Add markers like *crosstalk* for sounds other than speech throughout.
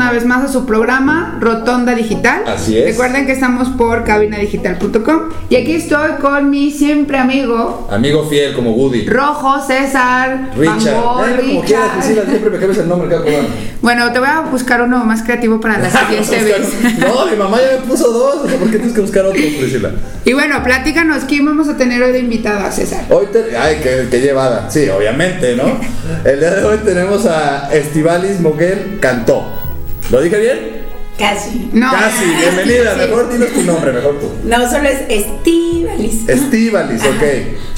Una vez más a su programa Rotonda Digital. Así es. Recuerden que estamos por cabinadigital.com y aquí estoy con mi siempre amigo Amigo fiel como Woody. Rojo, César, Richard. Eh, como quieras decirla, siempre me cambias el nombre cada. *laughs* Bueno, te voy a buscar uno más creativo para la *laughs* siguiente vez. No, mi mamá ya me puso dos. o sea, ¿Por qué tienes que buscar otro, Priscila? Y bueno, platícanos quién vamos a tener hoy de invitado a César. Hoy te... Ay, qué, qué llevada. Sí, obviamente, ¿no? El día de hoy tenemos a Estivalis Moguel Cantó. ¿Lo dije bien? Casi. No. Casi, bienvenida. Sí. Mejor dinos tu nombre, mejor tú. No, solo es Estivalis. Estivalis, ok.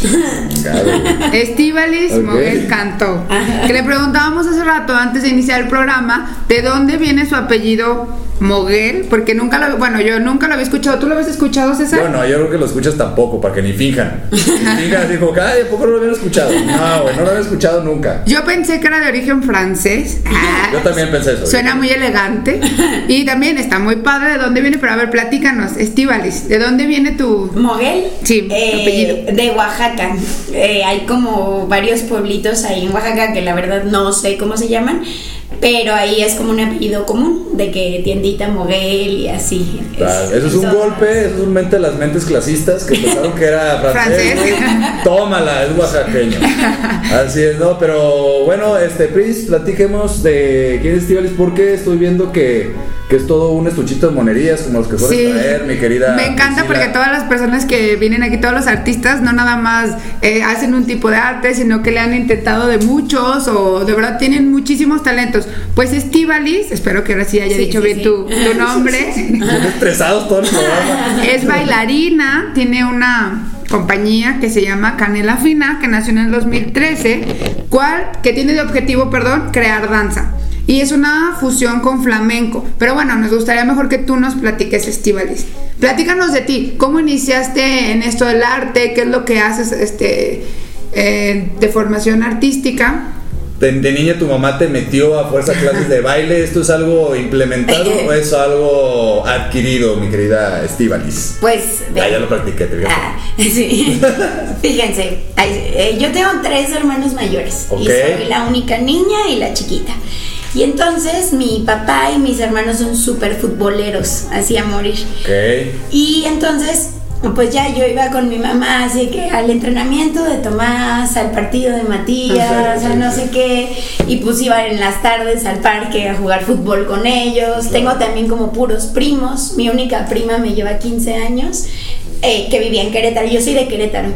*laughs* Claro. Estíbalis Ok. Moguel Cantó. Que le preguntábamos hace rato, antes de iniciar el programa, de dónde viene su apellido Moguel, porque nunca lo, bueno, yo nunca lo había escuchado. ¿Tú lo habías escuchado, César? Bueno, yo creo que lo escuchas tampoco, para que ni finjan. Si *laughs* finjan, dijo, ay, ¿a poco no lo habían escuchado? No, no lo había escuchado nunca. Yo pensé que era de origen francés. Ah, *laughs* Yo también pensé eso. Suena muy elegante. Y también está muy padre de dónde viene, pero a ver, platícanos, Estíbalis, ¿de dónde viene tu. Moguel. Sí, apellido. De Oaxaca. Eh, hay como varios pueblitos ahí en Oaxaca que la verdad no sé cómo se llaman. Pero ahí es como un apellido común, de que tiendita Moguel y así. Claro, eso es un eso- golpe, eso es un mente de las mentes clasistas que pensaron que era *laughs* francés. Francés. Tómala, es oaxaqueño. Así es, ¿no? Pero bueno, este, Pris, platiquemos de quién es Estivalis, porque estoy viendo que, que es todo un estuchito de monerías como los que sueles Sí. traer, mi querida. Me encanta Priscila. porque todas las personas que vienen aquí, todos los artistas, no nada más eh, hacen un tipo de arte, sino que le han intentado de muchos o de verdad tienen muchísimos talentos. Pues Estíbalis, espero que ahora sí haya Sí, dicho sí, bien sí. Tu, tu *laughs* nombre. Estresados todo el programa. es bailarina, tiene una compañía que se llama Canela Fina, que nació en el 2013, cual, que tiene de objetivo, perdón, crear danza. Y es una fusión con flamenco. Pero bueno, nos gustaría mejor que tú nos platiques, Estivalis. Platícanos de ti, ¿cómo iniciaste en esto del arte? ¿Qué es lo que haces este, eh, de formación artística? De, de niña tu mamá te metió a fuerza clases de baile. ¿Esto es algo implementado o es algo adquirido, mi querida Estivalis? Pues. Ah, ya lo practiqué, te. Ah, *laughs* sí. Fíjense, eh, yo tengo tres hermanos mayores y soy la única niña y la chiquita. Y entonces mi papá y mis hermanos son súper futboleros, así a morir. Y entonces, pues ya yo iba con mi mamá, así que al entrenamiento de Tomás, al partido de Matías, Sí, no sé qué, y pues iba en las tardes al parque a jugar fútbol con ellos. Tengo también como puros primos, mi única prima me lleva 15 años, eh, que vivía en Querétaro, yo soy de Querétaro.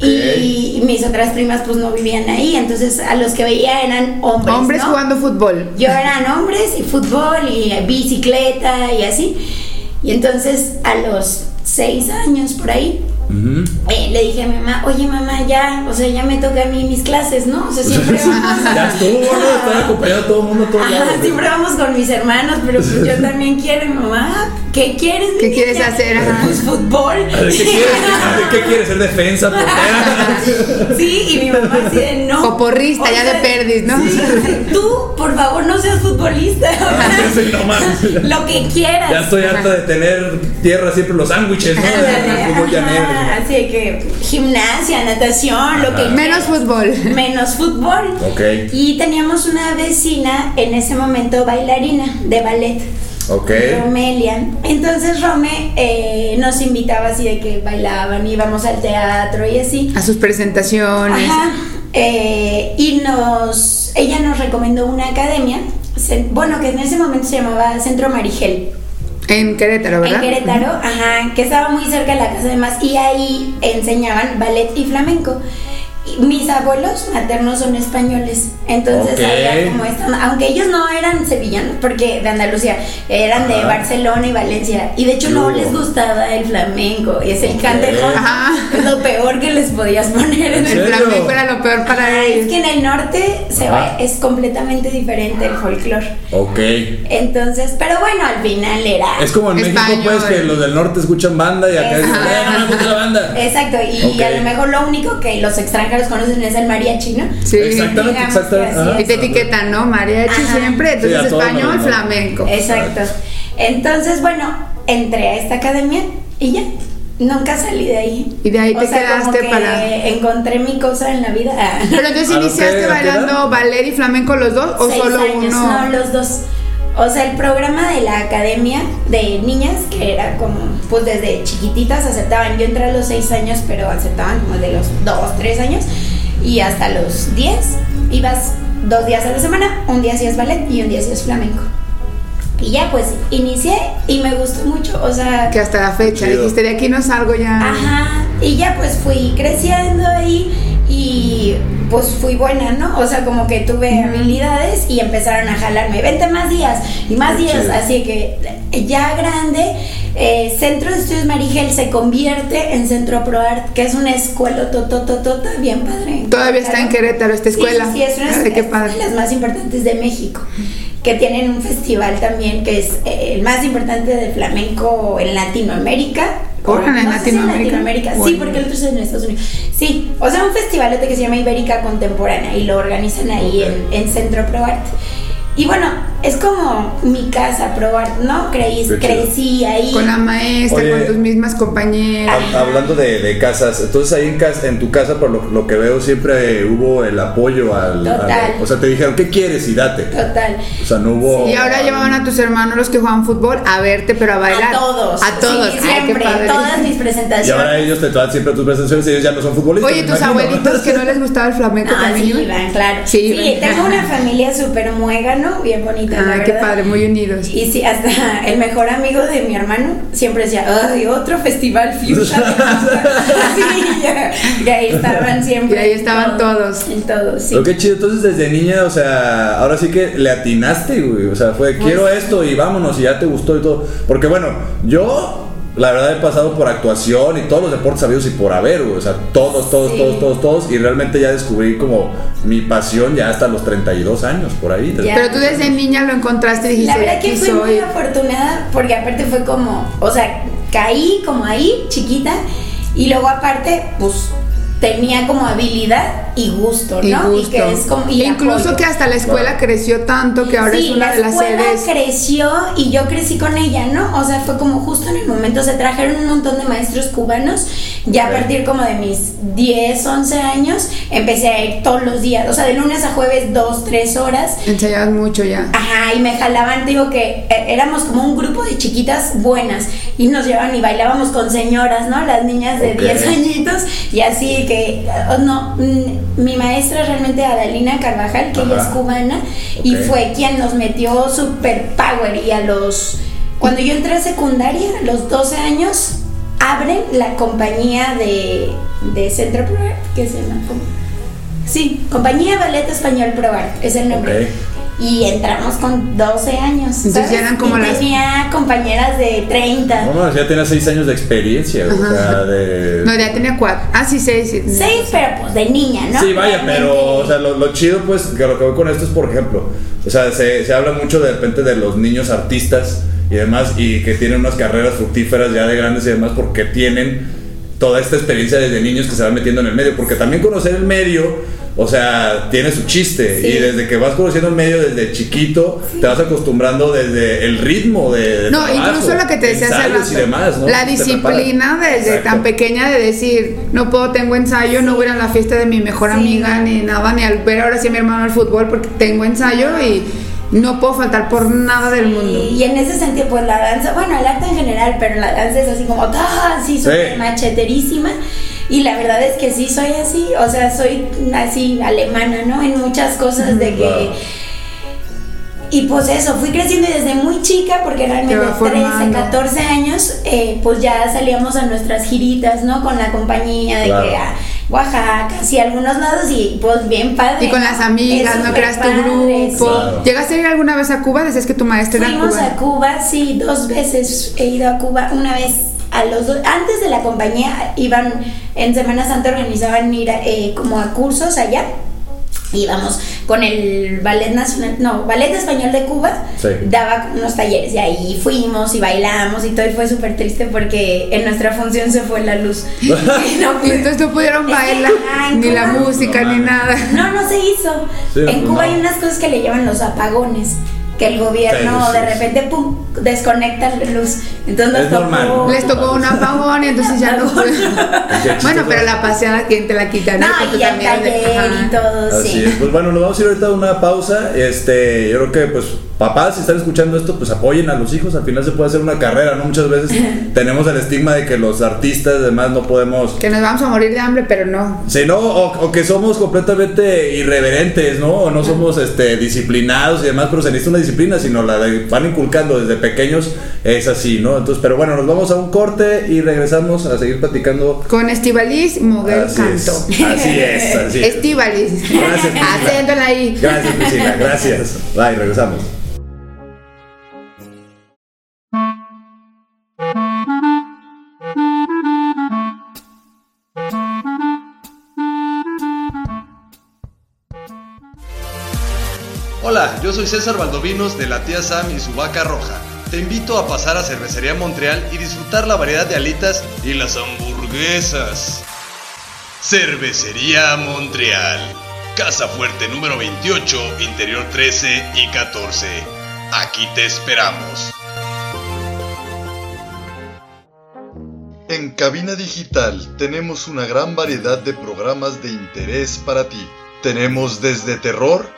Y mis otras primas pues no vivían ahí, entonces a los que veía eran hombres. Hombres ¿no? jugando fútbol. Yo eran hombres y fútbol y bicicleta y así. Y entonces a los seis años por ahí Eh, le dije a mi mamá, oye mamá, ya, o sea, ya me toca a mí mis clases, ¿no? O sea, siempre *laughs* vamos. Ya estuvo, ¿no? Estar acompañando a todo el mundo a todos Ajá, lados. güey. siempre vamos con mis hermanos, pero pues yo también quiero, y mi mamá, ¿qué quieres? ¿Qué mi quieres niña?" hacer? Ajá. Pues fútbol. ¿De qué quieres? ¿De qué quieres? ¿Ser defensa? portera? *laughs* Sí, y mi mamá así de no. O porrista, ya de perdis, ¿no? sí, tú, por favor, no seas futbolista. *laughs* Sí, no mames. Lo que quieras. Ya estoy harta de tener tierra siempre los sándwiches, ¿no? De fútbol llanero. Así de que gimnasia, natación, lo que. Menos fútbol. *laughs* menos fútbol. Ok. Y teníamos una vecina en ese momento bailarina de ballet. Ok. Romelia. Entonces Rome eh, nos invitaba así de que bailaban, íbamos al teatro y así. A sus presentaciones. Ajá. Eh, y nos, ella nos recomendó una academia, bueno, que en ese momento se llamaba Centro Marigel. En Querétaro, ¿verdad? En Querétaro, ajá, que estaba muy cerca de la casa de más y ahí enseñaban ballet y flamenco. Y mis abuelos maternos son españoles, entonces había como esta, aunque ellos no eran sevillanos, porque de Andalucía, eran de. Barcelona y Valencia, y de hecho no les gustaba el flamenco, es el Ok. cantejón, Ajá. es lo peor que les podías poner en ¿En el flamenco era lo peor para Ah, es ellos. que en el norte se ve, es completamente diferente el folclore. Ok. Entonces, pero bueno, al final era. Es como en México, pues, que los del norte escuchan banda y acá dicen, Ajá. "Eh, no me gusta la banda. Exacto, y a lo mejor lo único que los extranjeros conocen es el mariachi, ¿no? Sí. Exactamente. Y te etiquetan, ¿no? Mariachi Ajá. siempre, entonces español, flamenco. Exacto. Entonces, bueno, entré a esta academia y ya. Nunca salí de ahí. Y de ahí O te sea, como quedaste que para- Encontré mi cosa en la vida. Pero entonces ¿A los iniciaste bailando ballet y flamenco los dos o Seis solo años, uno. No, los dos. O sea, el programa de la academia de niñas, que era como, pues desde chiquititas aceptaban. Yo entré a los seis años, pero aceptaban como de los dos, tres años. Y hasta los diez, ibas dos días a la semana, un día hacías ballet y un día hacías flamenco. Y ya, pues inicié y me gustó mucho. O sea, Que hasta la fecha dijiste de aquí no salgo ya. Ajá, y ya pues fui creciendo ahí y pues fui buena, ¿no? O sea, como que tuve habilidades y empezaron a jalarme, vente más días y más Qué días, chido. así que ya grande, eh, Centro de Estudios Marigel se convierte en Centro ProArt, que es una escuela totototota bien padre. Todavía está en Querétaro esta escuela. Sí, sí, es una Ay, qué es padre. de las más importantes de México. Que tienen un festival también que es eh, el más importante de flamenco en Latinoamérica. Órale, en No si Latinoamérica. Latinoamérica. Sí, porque el otro es en Estados Unidos. Sí, o sea, un festivalote que se llama Ibérica Contemporánea y lo organizan ahí en, en Centro ProArt. Y bueno, es como mi casa ProArt, ¿no? Creí, crecí ahí. Con la maestra, Oye. con tus mismas compañeras. Hab- Hablando de, de casas, entonces ahí en, casa, en tu casa, por lo, lo que veo, siempre hubo el apoyo al, al- Total. O sea, te dijeron, ¿qué quieres? Y date. Total. O sea, no hubo. Y ahora llevaban a tus hermanos los que juegan fútbol a verte, pero a bailar. A todos. A todos. Sí, Ay, qué siempre. padre. todas mis Y presentaciones. ahora ellos te traen siempre tus presentaciones y ellos ya no son futbolistas. Oye, tus imagino. abuelitos que no les gustaba el flamenco Ah, también. sí, van, claro. Sí, tengo una familia súper muégano, bien bonita, la Ay, qué verdad. padre, muy unidos. Y sí, hasta el mejor amigo de mi hermano siempre decía, ay, otro festival fuchsia. *laughs* sí, ya, y ahí estaban siempre. Y ahí estaban todo, todos. En todos, sí. Lo que chido, entonces desde niña, o sea, ahora sí que le atinaste, güey. O sea, fue Pues quiero esto y vámonos y ya te gustó y todo. Porque bueno, yo la verdad he pasado por actuación y todos los deportes sabidos y por haber, güey. O sea, todos, todos, Sí. todos, todos, todos. Y realmente ya descubrí como mi pasión ya hasta los 32 años, por ahí. Ya. Pero tú desde niña lo encontraste y dijiste, La verdad que fui soy. muy afortunada porque aparte fue como, o sea, caí como ahí, chiquita, y luego aparte, pues tenía como habilidad y gusto, Y ¿no? gusto. Y que es como. y E incluso apoyo. que hasta la escuela creció tanto que ahora sí, es una la de las escuela sedes. creció y yo crecí con ella, ¿no? O sea, fue como justo en el momento, se trajeron un montón de maestros cubanos, ya a partir como de mis 10, 11 años, empecé a ir todos los días, o sea, de lunes a jueves, dos, tres horas. Ensayabas mucho ya. Ajá, y me jalaban, digo que eh, éramos como un grupo de chiquitas buenas y nos llevaban y bailábamos con señoras, ¿no? Las niñas de Ok. 10 añitos y así que, eh, no, mm, mi maestra realmente Adalina Carvajal, que ella es cubana y fue quien nos metió super power y a los, cuando yo entré a secundaria, a los 12 años, abren la compañía de, de Centro Pro Art, que se llama Sí, Compañía Ballet Español Pro Art, es el nombre. Y entramos con 12 años. Entonces ¿sabes? ya eran como y las- tenía compañeras de 30. No, no, ya tenía 6 años de experiencia, o sea, de... No, ya tenía cuatro. Ah, sí, seis. sí. 6, pero pues de niña, ¿no? Sí, vaya, Realmente- pero o sea, lo, lo chido, pues, que lo que voy con esto es, por ejemplo, o sea, se, se habla mucho de repente de los niños artistas y demás, y que tienen unas carreras fructíferas ya de grandes y demás, porque tienen toda esta experiencia desde niños que se van metiendo en el medio, porque también conocer el medio, o sea, tiene su chiste, Sí. y desde que vas conociendo el medio desde chiquito, te vas acostumbrando desde el ritmo de... de No, trabajo, incluso lo que te decía hace y demás, ¿no? La disciplina desde Exacto. tan pequeña de decir, no puedo, tengo ensayo, no voy a ir a la fiesta de mi mejor Sí. amiga, ni nada, ni al ver ahora sí a mi hermano al fútbol porque tengo ensayo y no puedo faltar por nada del mundo. Y, en ese sentido, pues la danza, bueno, el arte en general, pero la danza es así como, ¡ah! así súper Sí. macheterísima. Y la verdad es que sí soy así, o sea, soy así alemana, ¿no? En muchas cosas de que... Y pues eso, fui creciendo y desde muy chica, porque realmente de 13, formando. 14 años, eh, pues ya salíamos a nuestras giritas, ¿no? Con la compañía de Claro. que a Oaxaca, así a algunos lados y pues bien padre. Y con las amigas, ¿no? Creas tu grupo. sí. Claro. ¿Llegaste a ir alguna vez a Cuba? Decías que tu maestra era Fuimos a Cuba, sí, dos veces he ido a Cuba, una vez a los dos, antes de la compañía iban, en Semana Santa organizaban ir a, eh, como a cursos allá, íbamos con el Ballet Nacional, no, Ballet Español de Cuba, Sí. daba unos talleres y ahí fuimos y bailamos y todo y fue súper triste porque en nuestra función se fue la luz. *laughs* Y no Y entonces no pudieron que, bailar, *laughs* ni la Cuba- música, No ni nada. no, no se hizo. Sí, en pues Cuba no. hay unas cosas que le llaman los apagones, que el gobierno Sí, sí, de repente pum, desconecta la luz. Entonces nos Es normal. tocó- Les tocó un apagón y entonces ya no *laughs* Bueno, pero la paseada, ¿quién te la quita? No, y el taller y todo, Así sí. es. Pues bueno, nos vamos a ir ahorita a una pausa. Este, yo creo que pues papás, si están escuchando esto, pues apoyen a los hijos. Al final se puede hacer una carrera, ¿no? Muchas veces *laughs* tenemos el estigma de que los artistas, demás, no podemos. Que nos vamos a morir de hambre, pero no. Sí, no, o, o que somos completamente irreverentes, ¿no? O no somos este, disciplinados y demás, pero se necesita una disciplina, sino la de- van inculcando desde pequeños, es así, ¿no? Entonces, pero bueno, nos vamos a un corte y regresamos a seguir platicando. Con Estivalis Moguel Así Canto. es, así es, así es. Gracias, Priscila. Haciéndola ahí. Gracias, Priscila, gracias. Bye, regresamos. Hola, yo soy César Valdovinos de la tía Sam y su vaca roja. Te invito a pasar a Cervecería Montreal y disfrutar la variedad de alitas y las hamburguesas. Cervecería Montreal. Casa Fuerte número 28, interior 13 y 14. Aquí te esperamos. En Cabina Digital tenemos una gran variedad de programas de interés para ti. Tenemos desde terror,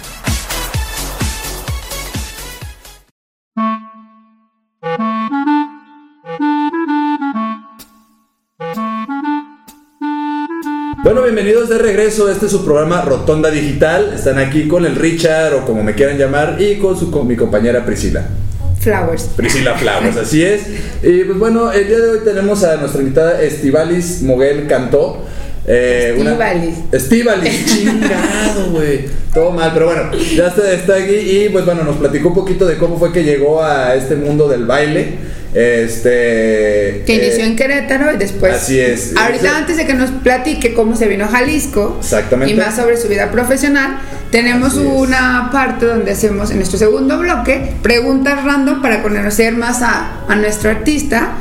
Bueno, bienvenidos de regreso. Este es su programa Rotonda Digital. Están aquí con el Richard o como me quieran llamar y con, su, con mi compañera Priscila. Flowers. Priscila Flowers, así es. Y pues bueno, el día de hoy tenemos a nuestra invitada Estivalis Moguel Cantó. Eh, una- Estíbaliz. Estíbaliz, *laughs* chingado, güey. Todo mal, pero bueno, ya está, está aquí y pues bueno, nos platicó un poquito de cómo fue que llegó a este mundo del baile. Este. Que inició eh, en Querétaro y después. así es. Ahorita, antes de que nos platique cómo se vino a Jalisco. Exactamente. Y más sobre su vida profesional, tenemos Así es. una parte donde hacemos en nuestro segundo bloque preguntas random para conocer más a, a nuestro artista.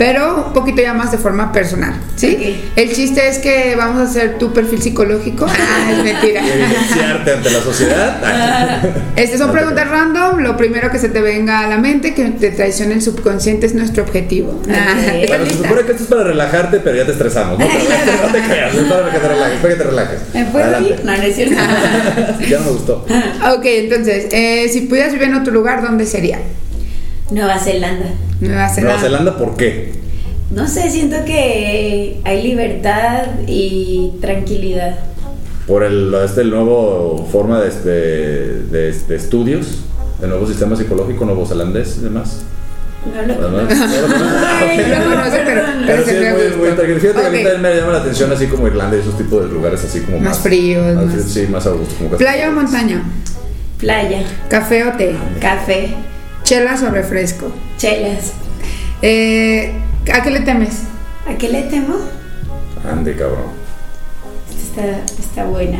Pero un poquito ya más de forma personal, ¿sí? Ok. El chiste es que vamos a hacer tu perfil psicológico. *laughs* Ah, es mentira. evidenciarte ante la sociedad. Estas son No te preguntas creas. random. Lo primero que se te venga a la mente, que te traicione el subconsciente, es nuestro objetivo. Ah, ¿estás Bueno, se lista? supone que esto es para relajarte, pero ya te estresamos. No, *laughs* Pero no te creas, es para que te relajes, para que te relajes. ¿Me puedo Adelante. ir? No, no es cierto. *laughs* Ya no me gustó. Ok, entonces, eh, si pudieras vivir en otro lugar, ¿dónde sería? Nueva Zelanda. Nueva Zelanda. Nueva Zelanda, ¿por qué? No sé, siento que hay libertad y tranquilidad. Por el, este nuevo forma de, este, de, de estudios, el nuevo sistema psicológico neozelandés y demás. No lo conozco. Pero, pero Pero sí es muy, muy tranquilo. Fíjate que a mí también me llama la atención así como Irlanda y esos tipos de lugares así como Más más, fríos, más- más- Sí, más a gusto. Como ¿Playa o montaña? Playa, ¿Café o té? café, ¿Chelas o refresco? chelas. Eh, ¿A qué le temes? ¿A qué le temo? Ande, cabrón. Esta está, está buena.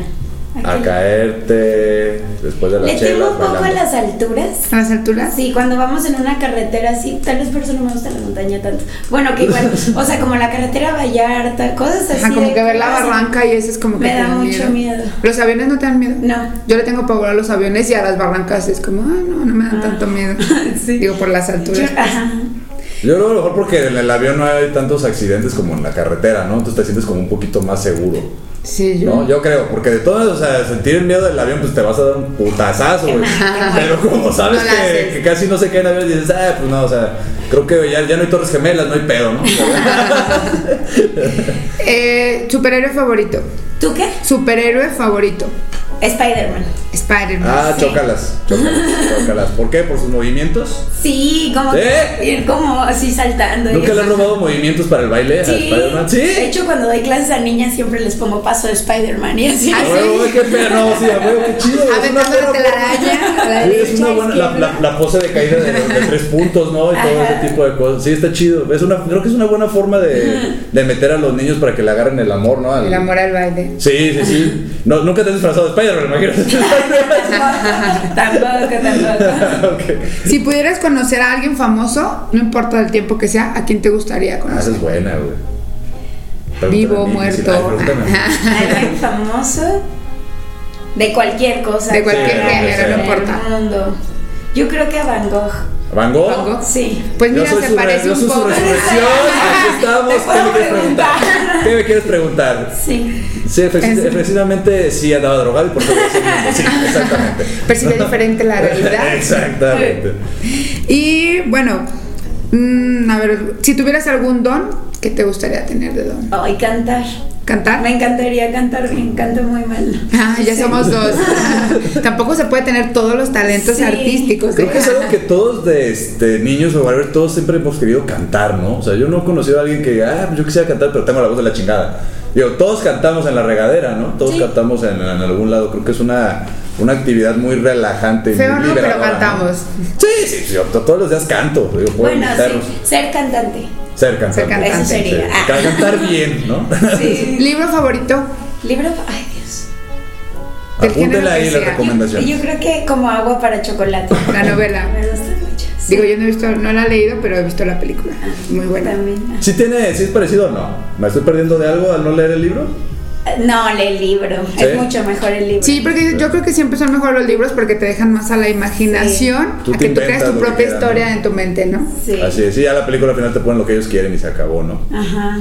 A caerte después de la Le temo chela. un poco a las alturas. ¿A las alturas? Sí, cuando vamos en una carretera así, tal vez por eso no me gusta la montaña tanto. Bueno, que igual, *laughs* o sea, como la carretera Vallarta, cosas así. Ajá, como de que ver la barranca y eso es como que Me da mucho miedo. ¿Los aviones no te dan miedo? No. Yo le tengo pavor a los aviones y a las barrancas es como, ah, no, no me dan tanto miedo. *laughs* Sí. Digo, por las alturas. Yo- ajá. Yo creo a lo mejor porque en el avión no hay tantos accidentes como en la carretera, ¿no? Entonces te sientes como un poquito más seguro. Sí, yo. No, yo creo, porque de todas, o sea, sentir el miedo del avión, pues te vas a dar un putazazo, güey. *laughs* Pero como sabes No que, casi no se caen aviones, dices, ah, pues no, o sea, creo que ya, ya no hay torres gemelas, no hay pedo, ¿no? *laughs* Eh, superhéroe favorito. ¿Tú qué? Superhéroe favorito. Spider-Man. Spider-Man. ah, Sí. chócalas, chócalas, *laughs* chócalas. ¿Por qué? ¿Por sus movimientos? Sí, como ¿Eh? ir como así saltando. y ¿Nunca le han robado movimientos para el baile a Sí. Spider-Man? ¿Sí? De hecho, cuando doy clases a niñas siempre les pongo paso de Spider-Man y así. Ah, A sí. qué pedo, no, sí, a huevo, qué chido. Aventando buena la telaraña. a la Sí, es una buena, la, la, la pose de caída de, de tres puntos, ¿no? Y todo Ajá. ese tipo de cosas. Sí, está chido. Es una, creo que es una buena forma de, *laughs* de meter a los niños para que le agarren el amor, ¿no? Al- El amor al baile. Sí, sí, sí. No, nunca te has disfrazado de Spider-Man, tampoco, *laughs* tampoco. *laughs* Si pudieras conocer a alguien famoso, no importa el tiempo que sea, ¿a quién te gustaría Ah, esa conocer? es buena, güey. Vivo, mí, muerto. sí. *laughs* Alguien famoso de cualquier cosa. De cualquier Sí, género, no no del importa. mundo. Yo creo que a Van Gogh. ¿Van Gogh? Van Gogh. Sí. Pues Yo mira, soy se su, parece yo un soy su poco. resurrección. *laughs* Aquí estamos. ¿Qué me quieres preguntar? ¿Qué me quieres preguntar? Sí. Sí, efec- Es- precisamente sí andaba drogado y por eso mismo. Sí, *laughs* exactamente. Percibe diferente la realidad. *laughs* Exactamente. Y bueno, mm, a ver, si tuvieras algún don, ¿qué te gustaría tener de don? Ay, cantar. ¿Cantar? Me encantaría cantar bien, canto muy mal. Ah, ya Sí. somos dos. *laughs* Tampoco se puede tener todos los talentos Sí. artísticos. Creo ¿eh? que es algo que todos de este, niños o whatever, todos siempre hemos querido cantar, ¿no? O sea, yo no he conocido a alguien que, ah, yo quisiera cantar, pero tengo la voz de la chingada. Digo, todos cantamos en la regadera, ¿no? Todos Sí. cantamos en, en algún lado. Creo que es una, una actividad muy relajante. Feo muy no, pero cantamos. Sí, sí, sí, yo todos los días canto. Digo, puedo Bueno, sí, ser cantante. Ser cantante. Ser cantante. Eso sería. Ah. Ca- Cantar bien, ¿no? Sí. *laughs* ¿Libro favorito? Libro. Ay, Dios. Apúntela ahí la recomendación. Yo creo que como agua para chocolate. La novela. Me gusta mucho. sí. Digo, yo no he visto, no la he leído, pero he visto la película. Muy buena. También. ¿Sí tiene, sí es parecido o no? ¿Me estoy perdiendo de algo al no leer el libro? No, lee el libro. ¿Sí? Es mucho mejor el libro. Sí, porque yo creo que siempre son mejor los libros porque te dejan más a la imaginación, Tú a que tú creas tu propia historia ¿no? en tu mente, ¿no? Sí. Así es, sí, ya la película al final te ponen lo que ellos quieren y se acabó, ¿no? Ajá.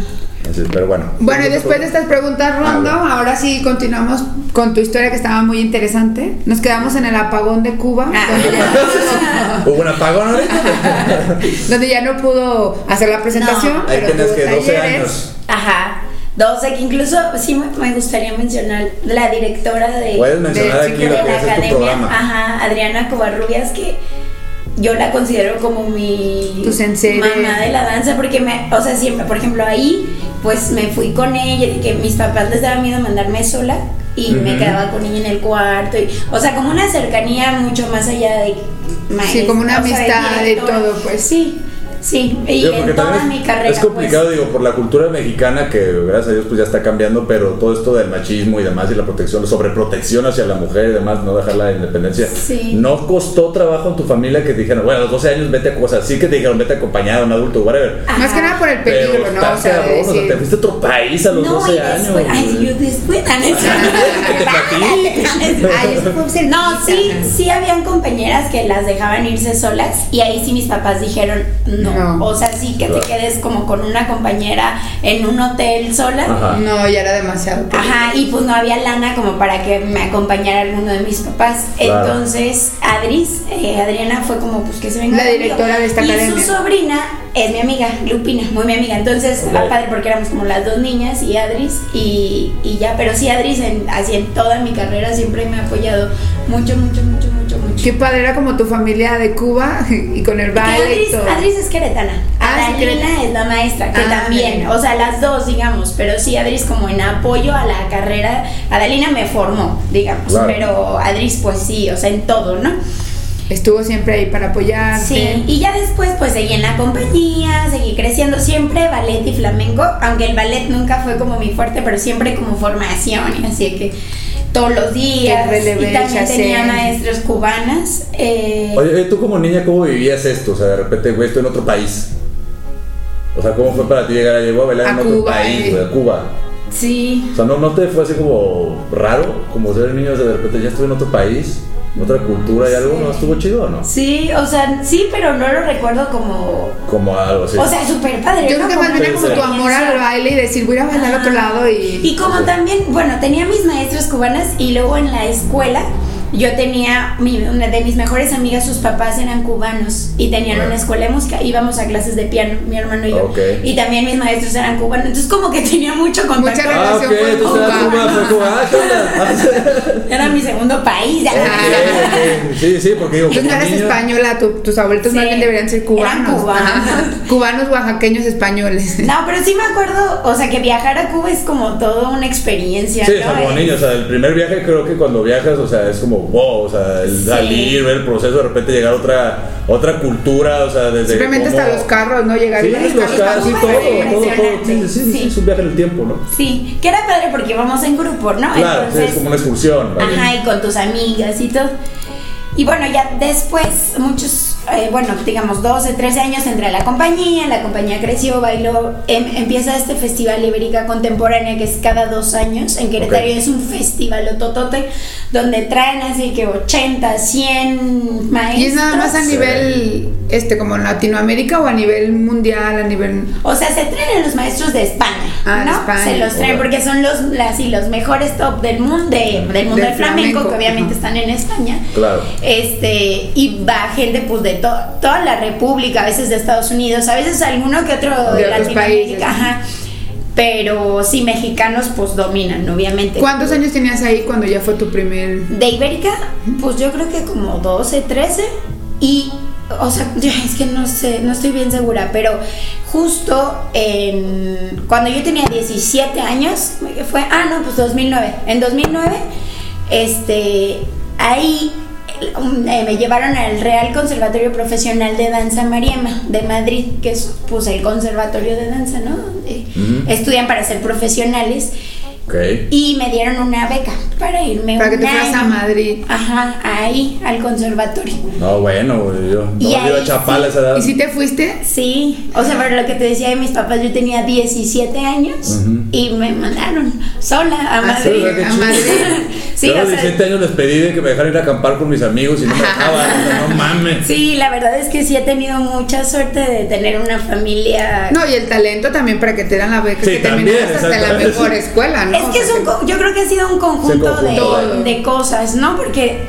Así es, pero bueno. Bueno, y después de estas preguntas, Rondo, Ah, bueno. ahora sí continuamos con tu historia que estaba muy interesante. Nos quedamos en el apagón de Cuba, Ah. *laughs* ¿Hubo un apagón ahorita? *laughs* donde ya no pudo hacer la presentación, No. Ahí pero tienes tuvo que 12 talleres. años. Ajá. 12, que incluso sí me, gustaría mencionar la directora de, Puedes mencionar de- aquí de lo que la es tu academia, programa. ajá, Adriana Covarrubias, que yo la considero como mi de- mamá de la danza, porque me, o sea, siempre, por ejemplo, ahí, pues me fui con ella, y que mis papás les daba miedo mandarme sola y me quedaba con ella en el cuarto, y, o sea, como una cercanía mucho más allá de Sí, como una o sea, de amistad y directora. todo, pues. Sí, sí, y Digo, porque en toda mi es- carrera. Es complicado, pues, digo, por la cultura mexicana que gracias a Dios pues ya está cambiando, pero todo esto del machismo y demás y la protección, sobreprotección hacia la mujer y demás, no dejar la independencia. Sí. ¿No costó trabajo en tu familia que te dijeron, bueno, a los 12 años vete a cosas, sí que te dijeron vete acompañado, un adulto, whatever? Ajá. Más que nada por el Pero peligro, ¿no? O sea, o sea, te fuiste a otro país a los no, 12 y años. después, ay, yo después, te. No, sí, sí habían compañeras que las dejaban irse solas y ahí sí mis papás dijeron no. No. O sea, sí que Claro. te quedes como con una compañera en un hotel sola. Ajá. No, ya era demasiado. Ajá, y pues no había lana como para que me acompañara alguno de mis papás. Claro. Entonces, Adris, eh, Adriana fue como, pues que se venga. La directora de esta y academia. su sobrina es mi amiga, Lupina, muy mi amiga. Entonces, Ok. estaba padre porque éramos como las dos niñas y Adris y, y ya. Pero sí, Adris, en, así en toda mi carrera siempre me ha apoyado mucho, mucho, mucho, mucho. Qué padre era como tu familia de Cuba *laughs* y con el baile Adris. Adris es queretana. Ah, queretana. es la maestra, que Ah, también, bien. o sea, las dos, digamos, pero sí, Adris como en apoyo a la carrera, Adalina me formó, digamos, Claro. pero Adris pues sí, o sea, en todo, ¿no? estuvo siempre ahí para apoyarte. Sí, y ya después pues seguí en la compañía, seguí creciendo siempre ballet y flamenco, aunque el ballet nunca fue como mi fuerte, pero siempre como formación, así que todos los días. Relevé, y también tenía maestras cubanas. eh, Oye, tú como niña, ¿cómo vivías esto? O sea, de repente, güey, estoy en otro país. O sea, ¿cómo fue para ti llegar a llegar a bailar A en otro Cuba, país, eh. güey, a Cuba? sí. O sea, ¿no, ¿no te fue así como raro? Como ser niño, o sea, de repente ya estuve en otro país, otra cultura y algo, ¿no? ¿Estuvo chido o no? Sí, o sea, sí, pero no lo recuerdo como. Como algo así. O sea, súper padre. Yo creo ¿no? que más Como bien era como tu amor al baile y decir, voy a ir a bailar a otro lado y... Y como también, bueno, tenía mis maestras cubanas y luego en la escuela yo tenía, mi- una de mis mejores amigas, sus papás eran cubanos y tenían Ah. una escuela de música, íbamos a clases de piano, mi hermano y yo. Y también mis maestros eran cubanos, entonces como que *laughs* tenía mucho contacto. Mucha Ah, relación con entonces era Cuba. Cuba, fue Cuba, ah. *laughs* Era mi segundo país. Sí, sí, porque digo, Tú no eres niño- española, tu- tus abuelitos Sí, más bien deberían ser eran cubanos. cubanos. Ajá. Cubanos, oaxaqueños, españoles. No, pero sí me acuerdo, o sea, que viajar a Cuba es como toda una experiencia. Sí, ¿no? o sea, como niño, o sea, el primer viaje creo que cuando viajas, o sea, es como wow, o sea, el Sí. salir, ver el proceso, de repente llegar a otra, otra cultura, o sea, desde. Simplemente cómo- hasta los carros, ¿no? Llegar Sí, y los carros tan todo, todo, todo. Sí, sí, es un viaje en el tiempo, ¿no? Sí, que era padre porque íbamos en grupo, ¿no? Claro, es como una excursión. vaya. Ajá, y con tus amigas y todo. Y bueno, ya después, muchos, eh, bueno, digamos 12, 13 años entré a la compañía, la compañía creció, bailó, em- empieza este Festival Ibérica Contemporánea que es cada dos años, en Querétaro Ok. es un festival ototote, donde traen así que 80, 100 maestros. ¿Y es nada más a nivel, este, como en Latinoamérica o a nivel mundial, a nivel... O sea, se traen a los maestros de España, Ah, ¿no? España. Se los traen porque son los, las, y los mejores top del mundo, de- del mundo Del del flamenco, flamenco, que obviamente están en España. Claro. Este, y va gente pues de to- toda la república, a veces de Estados Unidos, a veces alguno que otro de, De. Latinoamérica, ajá. Pero sí, mexicanos pues dominan, obviamente. ¿Cuántos años tenías ahí cuando ya fue tu primer...? De Ibérica, pues yo creo que como 12, 13. Y, o sea, *laughs* es que no sé, no estoy bien segura, pero justo en, cuando yo tenía 17 años, fue, ah, no, pues 2009. En 2009, este, ahí um, eh, me llevaron al Real Conservatorio Profesional de Danza Mariema de Madrid, que es pues el conservatorio de danza, ¿no? Donde estudian para ser profesionales. Ok. Y me dieron una beca para irme Para que te fueras a. Madrid. Ajá, ahí, al conservatorio. No, bueno, güey, yo no iba a Chapala a esa edad. ¿Y si te fuiste? Sí, o sea, pero lo que te decía de mis papás, yo tenía 17 años Ujú. y me mandaron sola a Ah, Madrid. sí, qué a. *laughs* Madrid. Sí, yo a los sea, 17 años les pedí de que me dejaran ir a acampar con mis amigos y no me *laughs* dejaban, sea, no mames. sí, la verdad es que sí he tenido mucha suerte de tener una familia. No, y el talento también para que te dan la beca, Sí, que también, terminas hasta la mejor escuela, ¿no? Es que es un, co- yo creo que ha sido un conjunto, de, de cosas, ¿no? Porque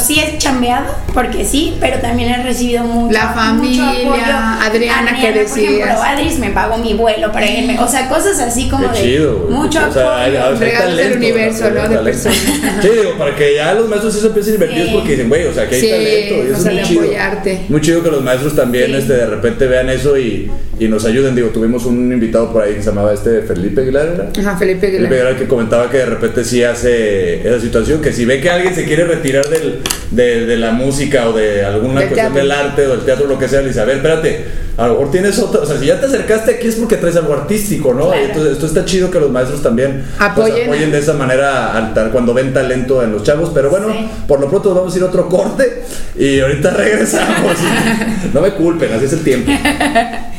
sí es chambeado, porque sí, pero también he recibido mucho, La familia, mucho apoyo. Adriana, que por decías. ejemplo, Adris me pagó mi vuelo para irme, o sea, cosas así como Qué de chido, mucho O sea, hay- apoyo. hay Regalos del universo, ¿no? De personas. *laughs* Sí, digo, para que ya los maestros sí se empiecen a invertir Sí. porque dicen, güey, o sea, que hay Sí, talento. Y eso o es muy chido. apoyarte. Muy chido que los maestros también Sí. este, de repente vean eso y, y nos ayuden. Digo, tuvimos un invitado por ahí que se llamaba este Felipe Aguilar. Ajá, Felipe Felipe Aguilar. Aguilar que comentaba que de repente sí hace esa situación, que si ve que alguien se quiere retirar del, de, de la música o de alguna Del cuestión teatro. del arte o del teatro, lo que sea, le dice, a ver, espérate, a lo mejor tienes otra, o sea, si ya te acercaste aquí es porque traes algo artístico, ¿no? Claro. Entonces, esto está chido que los maestros también pues, Apoyen. apoyen de esa manera al tal- cuando ven talento en los chavos, pero bueno, Sí. por lo pronto vamos a ir a otro corte y ahorita *laughs* regresamos. *laughs* no me culpen, así es el tiempo. *laughs*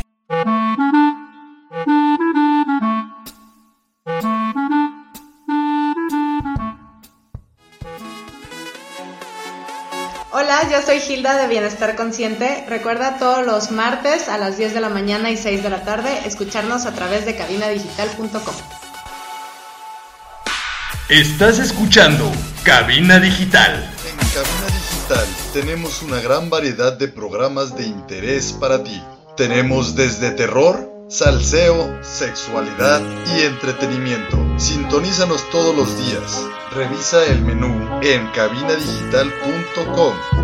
soy Hilda de Bienestar Consciente. Recuerda todos los martes a las 10 de la mañana y 6 de la tarde escucharnos a través de cabinadigital.com. Estás escuchando Cabina Digital. En Cabina Digital tenemos una gran variedad de programas de interés para ti. Tenemos desde terror, salseo, sexualidad y entretenimiento. Sintonízanos todos los días. Revisa el menú en cabinadigital.com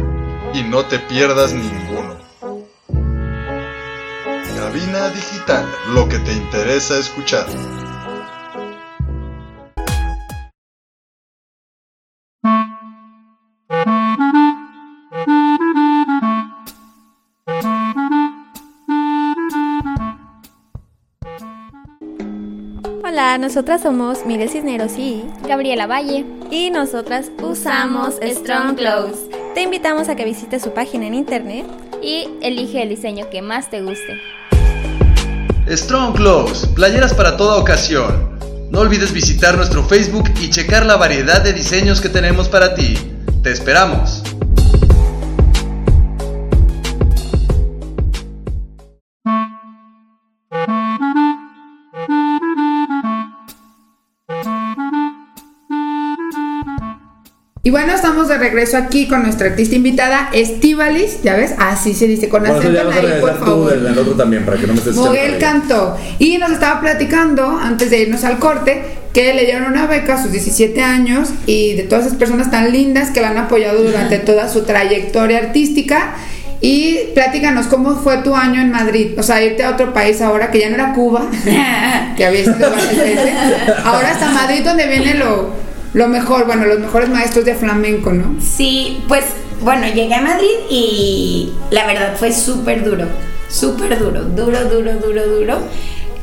y no te pierdas ninguno. Cabina Digital, lo que te interesa escuchar. Hola, nosotras somos Miguel Cisneros y Gabriela Valle. Y nosotras usamos Strong Clothes. Te invitamos a que visites su página en internet y elige el diseño que más te guste. Strong Clothes, playeras para toda ocasión. No olvides visitar nuestro Facebook y checar la variedad de diseños que tenemos para ti. Te esperamos. Y bueno, estamos de regreso aquí con nuestra artista invitada, Estivalis, ya ves, así se dice, con Bueno, acento en ahí, por tú del, del otro también, para que no me estés Moguel cantó y nos estaba platicando antes de irnos al corte que le dieron una beca a sus 17 años y de todas esas personas tan lindas que la han apoyado durante *laughs* toda su trayectoria artística. Y platícanos cómo fue tu año en Madrid, o sea, irte a otro país ahora que ya no era Cuba, *laughs* que había sido. *laughs* Ahora hasta Madrid donde viene lo, lo mejor, bueno, los mejores maestros de flamenco, ¿no? Sí, pues bueno, llegué a Madrid y la verdad fue súper duro, súper duro, duro, duro, duro, duro.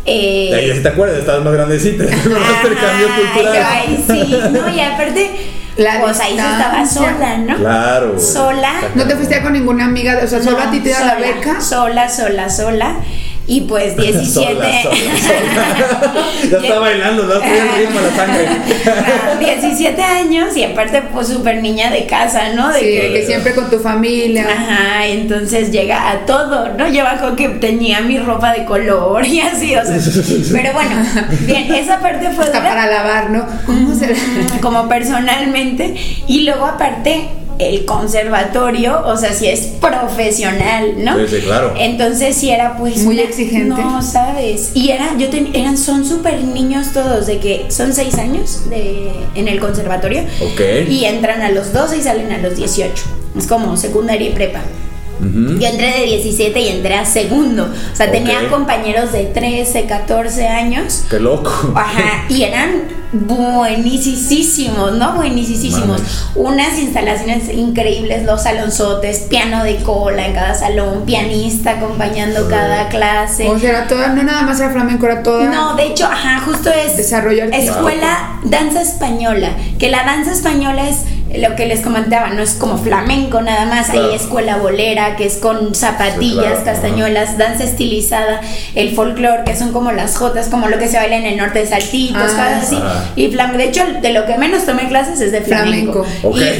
Eh, ahí, si te acuerdas, estabas más grandecita. *laughs* intercambio Ay, cultural. ay, sí, no, y aparte, La pues ahí yo estaba sola, ¿no? Claro. Sola. ¿No te fuiste con ninguna amiga? O sea, solo No, a ti te da la beca. Sola, sola, sola. Y pues 17. *laughs* Sola, sola, sola. *laughs* ya está bailando, ¿no? *laughs* Ritmo a la sangre. Ah, 17 años y aparte pues súper niña de casa, ¿no? De Sí, que siempre con tu familia. Ajá, entonces llega a todo, ¿no? Yo bajo que tenía mi ropa de color y así, o sea. Pero bueno, bien, esa parte fue Hasta dura, para lavar, ¿no? ¿Cómo se como personalmente. Y luego aparte, el conservatorio, o sea, si es profesional, ¿no? Sí, sí, claro. Entonces sí era pues Muy una- exigente. No, sabes. Y era, yo ten- eran, son súper niños todos, de que son seis años de, en el conservatorio. Ok. Y entran a los 12 y salen a los 18. Es como secundaria y prepa. Yo entré de 17 y entré a segundo. O sea, tenía compañeros de 13, 14 años. Qué loco. Ajá, *laughs* y eran buenísimos, ¿no? Buenísimos. Unas instalaciones increíbles, los salonzotes, piano de cola en cada salón, pianista acompañando cada clase. O sea, era toda, no nada más era flamenco, era toda. No, de hecho, ajá, justo es Desarrollo escuela danza española, que la danza española es lo que les comentaba, no es como flamenco nada más, Claro. hay escuela bolera, que es con zapatillas, Sí, claro, castañuelas, danza estilizada, el folclore, que son como las jotas, como lo que se baila en el norte de Saltitos, Ah, cosas así. Y flam- de hecho, de lo que menos tomé clases es de flamenco.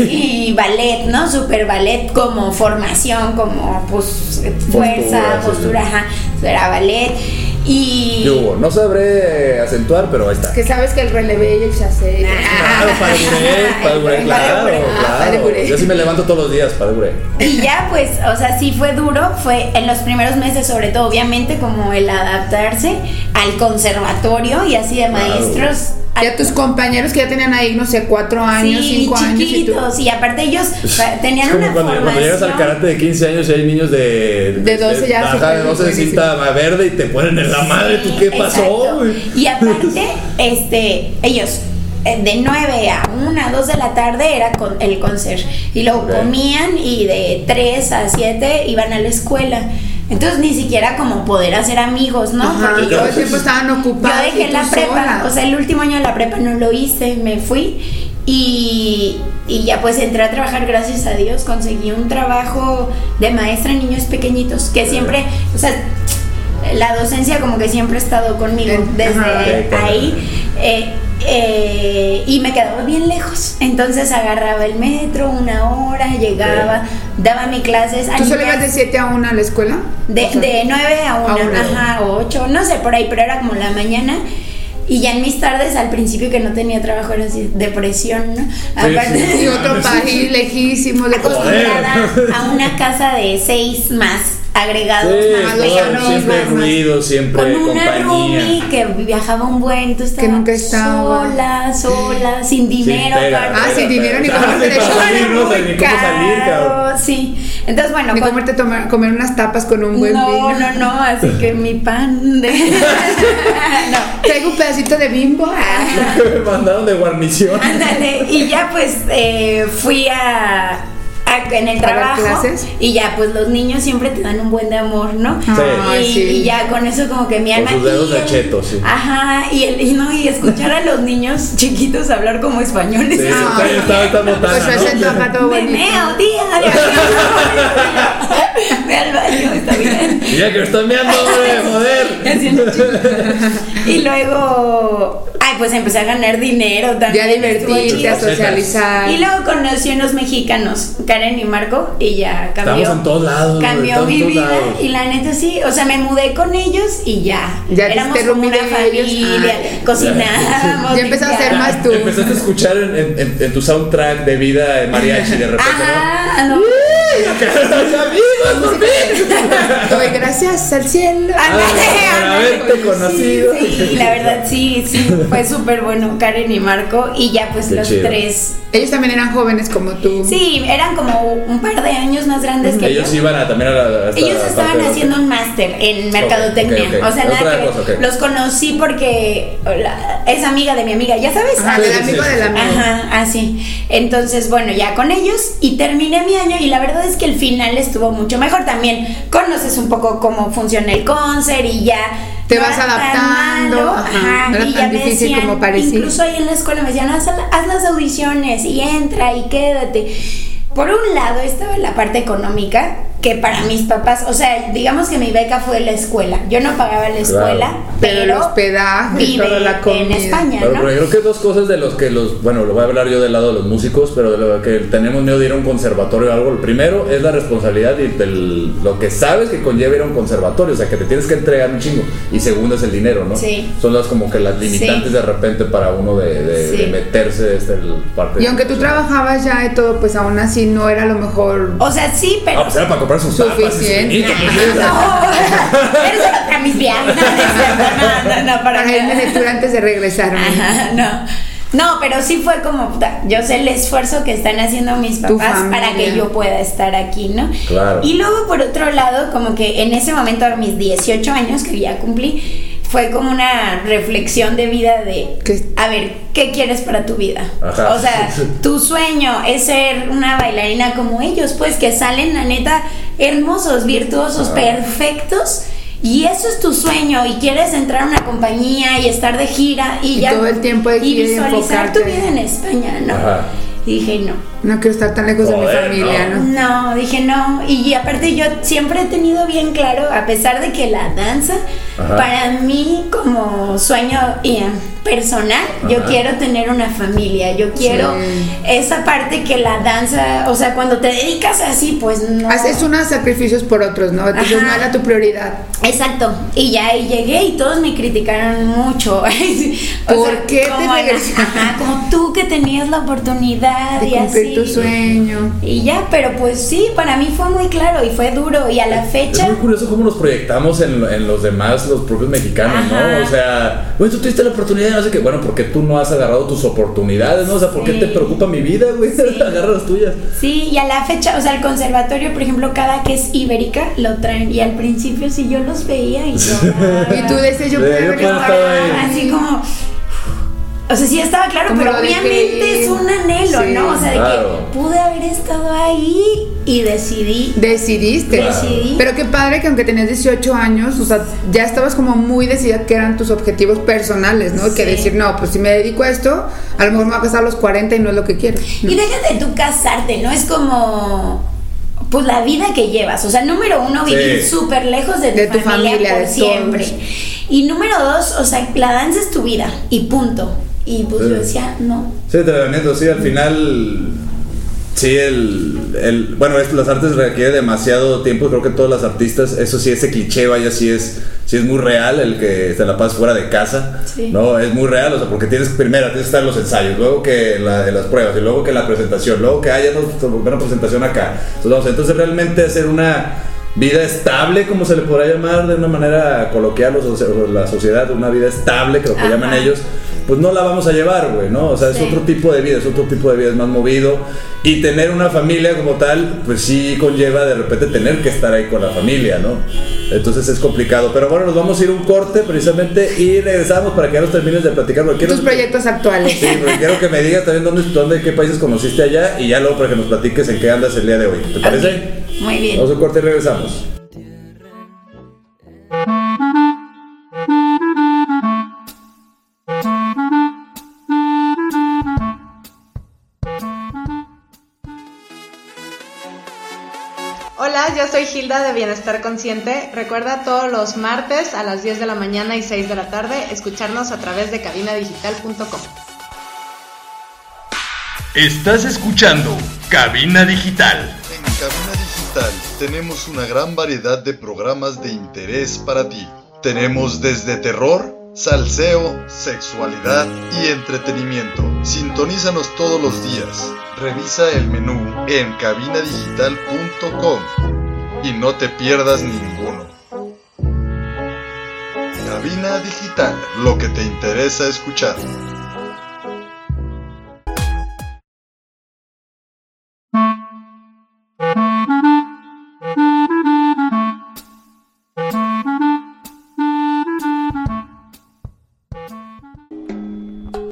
Y, y ballet, ¿no? Super ballet como formación, como pues fuerza, Postura, sí, postura, sí. ajá. Era ballet. Y ¿Qué hubo? No sabré acentuar, pero ahí está. Que sabes que el relevé y el chassé. *laughs* Claro, padre padre Buré, claro, Padre. Ah, padre claro. Buré. Yo sí me levanto todos los días, padre. Y ya pues, o sea, sí fue duro, fue en los primeros meses sobre todo, obviamente, como el adaptarse al conservatorio y así de Claro. maestros. Y a tus compañeros que ya tenían ahí, no sé, cuatro años, sí, cinco años. Y tú, chiquitos, y aparte ellos o sea, Es tenían como una cuando, cuando formación. llegas al karate de 15 años y hay niños de, De 12 ya Ajá, de 12 de cinta verde y te ponen en la madre. ¿Tú qué pasó? Exacto. Y aparte, *laughs* este, ellos eh, de 9 a 1, 2 de la tarde era con el concert. Y luego comían y de 3 a 7 iban a la escuela. Entonces ni siquiera como poder hacer amigos, ¿no? Ajá, Porque yo, todo el tiempo estaban yo ocupados. dejé y la prepa, sola. o sea, el último año de la prepa no lo hice, me fui y, y ya pues entré a trabajar, gracias a Dios, conseguí un trabajo de maestra en niños pequeñitos, que siempre, o sea, la docencia como que siempre ha estado conmigo Eh, desde ajá. Ahí. eh, eh, y me quedaba bien lejos, entonces agarraba el metro una hora, llegaba, daba mis clases. ¿Tú solo ibas de 7 a 1 a la escuela? de, O sea, de 9 a 1, a una. ajá, o 8, no sé, por ahí, pero era como la mañana. Y ya en mis tardes, al principio que no tenía trabajo, era así, depresión, ¿no? Aparte, Y otro país lejísimo de acostumbrada a una casa de seis más agregados, Sí, más lejanos, siempre más- más- ruido, siempre con una compañía. roomie que viajaba un buen, tú estabas Que nunca estaba. sola, sola, sin dinero. Ah, sin dinero ni Ah, cómo ni te para salir, no, ni cómo salir, cabrón. Sí, entonces bueno, Ni comerte tomar, comer unas tapas con un buen no, vino. no, no, así que mi pan de... *laughs* no, Traigo un pedacito de bimbo. Ah. *laughs* Me mandaron de guarnición. ándale, y ya pues eh, fui a, a- en el ¿A trabajo clases? y ya pues los niños siempre te dan un buen de amor, ¿no? Ay, y, sí. y ya con eso como que mi Con alma sus dedos y de cheto, sí. Ajá, y, el, y, no, y escuchar a los niños chiquitos hablar como españoles. Sí, eso- está, está, está botana, Pues su ¿no? acento acá todo bonito. Meneo, tía. *laughs* Ve al baño, está bien. Ya que me están viendo, hombre, joder. *laughs* Y luego, ay, pues empecé a ganar dinero también. Ya divertirte, a socializar. Y luego conocí unos mexicanos, Karen y Marco, y ya cambió. Estamos en todos lados, Cambió en mi todos vida. lados. Y la neta sí, o sea, me mudé con ellos y ya. Ya Éramos como una familia, Ah. cocinábamos. Ya empezaste a ser más tú. Empezaste a escuchar en, en- en- en tu soundtrack de vida en mariachi de repente, Ajá, no. ¿no? ¡Amigos, por fin! Doy gracias al cielo. Ah, haberte conocido. Sí, sí, la verdad sí, sí, fue súper bueno Karen y Marco y ya pues Qué los chido. tres. Ellos también eran jóvenes como tú. Sí, eran como un par de años más grandes que Ellos yo. iban a, también a la. a esta Ellos estaban de- haciendo un máster en mercadotecnia. O sea, nada que cosa, los conocí porque la- es amiga de mi amiga, ya sabes. Ajá, Sí, del sí, amigo sí, del sí. amigo. Ajá, así. Entonces, bueno, ya con ellos y terminé mi año y la verdad es que el final estuvo mucho mejor. También conoces un poco cómo funciona el concert y ya Te no vas adaptando, malo, ajá, no era y ya tan me difícil decían, como parecía. Incluso ahí en la escuela me decían, haz, haz las audiciones y entra y quédate. Por un lado estaba la parte económica, que para mis papás, o sea, digamos que mi beca fue la escuela. Yo no pagaba la escuela, Pero pero, el hospedaje, vive toda la comida. en España, Pero, ¿no? pero creo que dos cosas de los que los, bueno, lo voy a hablar yo del lado de los músicos, pero de lo que tenemos miedo de ir a un conservatorio o algo. El primero es la responsabilidad y del- lo que sabes que conlleva ir a un conservatorio, o sea, que te tienes que entregar un chingo. Y segundo es el dinero, ¿no? Sí. Son las como que las limitantes Sí. de repente para uno de, de- Sí. de meterse este, el parte. Y aunque tú trabajabas ya y todo, pues aún así no era lo mejor O sea, sí, pero. Ah, pues era para comprar sus Suficiente. pues. *laughs* No, eres para mis viajes. *laughs* No, no, no, para antes de regresar. No. No, pero sí fue como, yo sé el esfuerzo que están haciendo mis papás para que yo pueda estar aquí, ¿no? Claro. Y luego, por otro lado, como que en ese momento, a mis 18 años, que ya cumplí, fue como una reflexión de vida de, ¿Qué? a ver, ¿qué quieres para tu vida? Ajá. O sea, *laughs* tu sueño es ser una bailarina como ellos, pues que salen, la neta, hermosos, virtuosos, Ajá. perfectos. Y eso es tu sueño y quieres entrar a una compañía y estar de gira y, Y ya todo el tiempo y visualizar tu vida en España, ¿no? Ajá. Y dije, no. No quiero estar tan lejos de mi familia, no. ¿no? No, dije no. Y aparte yo siempre he tenido bien claro, a pesar de que la danza, Ajá. para mí como sueño personal, yo quiero tener una familia. Yo quiero Sí. esa parte que la danza, o sea, cuando te dedicas así, pues no. Haces unos sacrificios por otros, ¿no? Entonces Ajá. no era tu prioridad. Exacto. Y ya ahí llegué y todos me criticaron mucho. *laughs* ¿Por qué te como, regresaste? ajá, como tú que tenías la oportunidad De y cumplir así. Tu sueño. Y ya, pero pues sí, para mí fue muy claro y fue duro. Y a la Es fecha. muy curioso cómo nos proyectamos en, en los demás, los propios mexicanos, Ajá. ¿no? O sea, güey, tú tuviste la oportunidad, no sé qué, bueno, porque tú no has agarrado tus oportunidades, ¿no? O sea, ¿por qué Sí. te preocupa mi vida, güey? *laughs* Agarra las tuyas. Sí, y a la fecha, o sea, el conservatorio, por ejemplo, cada que es ibérica lo traen. Y al principio, sí, yo los veía y yo. *laughs* Y tú decías, yo Sí, yo puedo estar ahí. Así como. O sea, sí estaba claro, Como pero obviamente ir. es un anhelo, Sí, ¿no? O sea, de que pude haber estado ahí y decidí. Decidiste. Decidí. Pero qué padre que aunque tenías 18 años, o sea, ya estabas como muy decidida que eran tus objetivos personales, ¿no? Que Sí. decir, no, pues si me dedico a esto, a lo mejor me va a casar a los 40 y no es lo que quiero. Y déjate tú casarte, ¿no? Es como. Pues la vida que llevas. O sea, número uno, vivir súper lejos de tu, De tu familia, familia, por de siempre. todos. Y número dos, o sea, la danza es tu vida. Y punto. Y pues Sí. yo decía, no. Sí, te lo sí, al final. Sí, el, el- bueno, las artes requiere demasiado tiempo. Creo que todos los artistas, eso sí, ese cliché, vaya, sí es, sí es muy real. El que te la pasas fuera de casa, Sí. no, es muy real. O sea, porque tienes primero tienes que estar en los ensayos, luego que la, las pruebas, y luego que la presentación, luego que haya una presentación acá. Entonces, entonces realmente hacer una vida estable, como se le podrá llamar de una manera coloquial, o, la sociedad, una vida estable, creo que Ajá. llaman ellos. Pues no la vamos a llevar, güey, ¿no? O sea, es Sí. otro tipo de vida, es otro tipo de vida, es más movido. Y tener una familia como tal, pues sí conlleva de repente tener que estar ahí con la familia, ¿no? Entonces es complicado. Pero bueno, nos vamos a ir un corte precisamente y regresamos para que ya nos termines de platicar. Quiero, Tus proyectos actuales. Sí, porque quiero que me digas también dónde, dónde, qué países conociste allá y ya luego para que nos platiques en qué andas el día de hoy. ¿Te parece? Muy bien. Vamos a un corte y regresamos. Soy Hilda de Bienestar Consciente. Recuerda todos los martes a las 10 de la mañana y 6 de la tarde escucharnos a través de cabinadigital.com. Estás escuchando Cabina Digital. En Cabina Digital tenemos una gran variedad de programas de interés para ti. Tenemos desde terror, salseo, sexualidad y entretenimiento. Sintonízanos todos los días. Revisa el menú en cabinadigital.com y no te pierdas ninguno. Cabina Digital, lo que te interesa escuchar.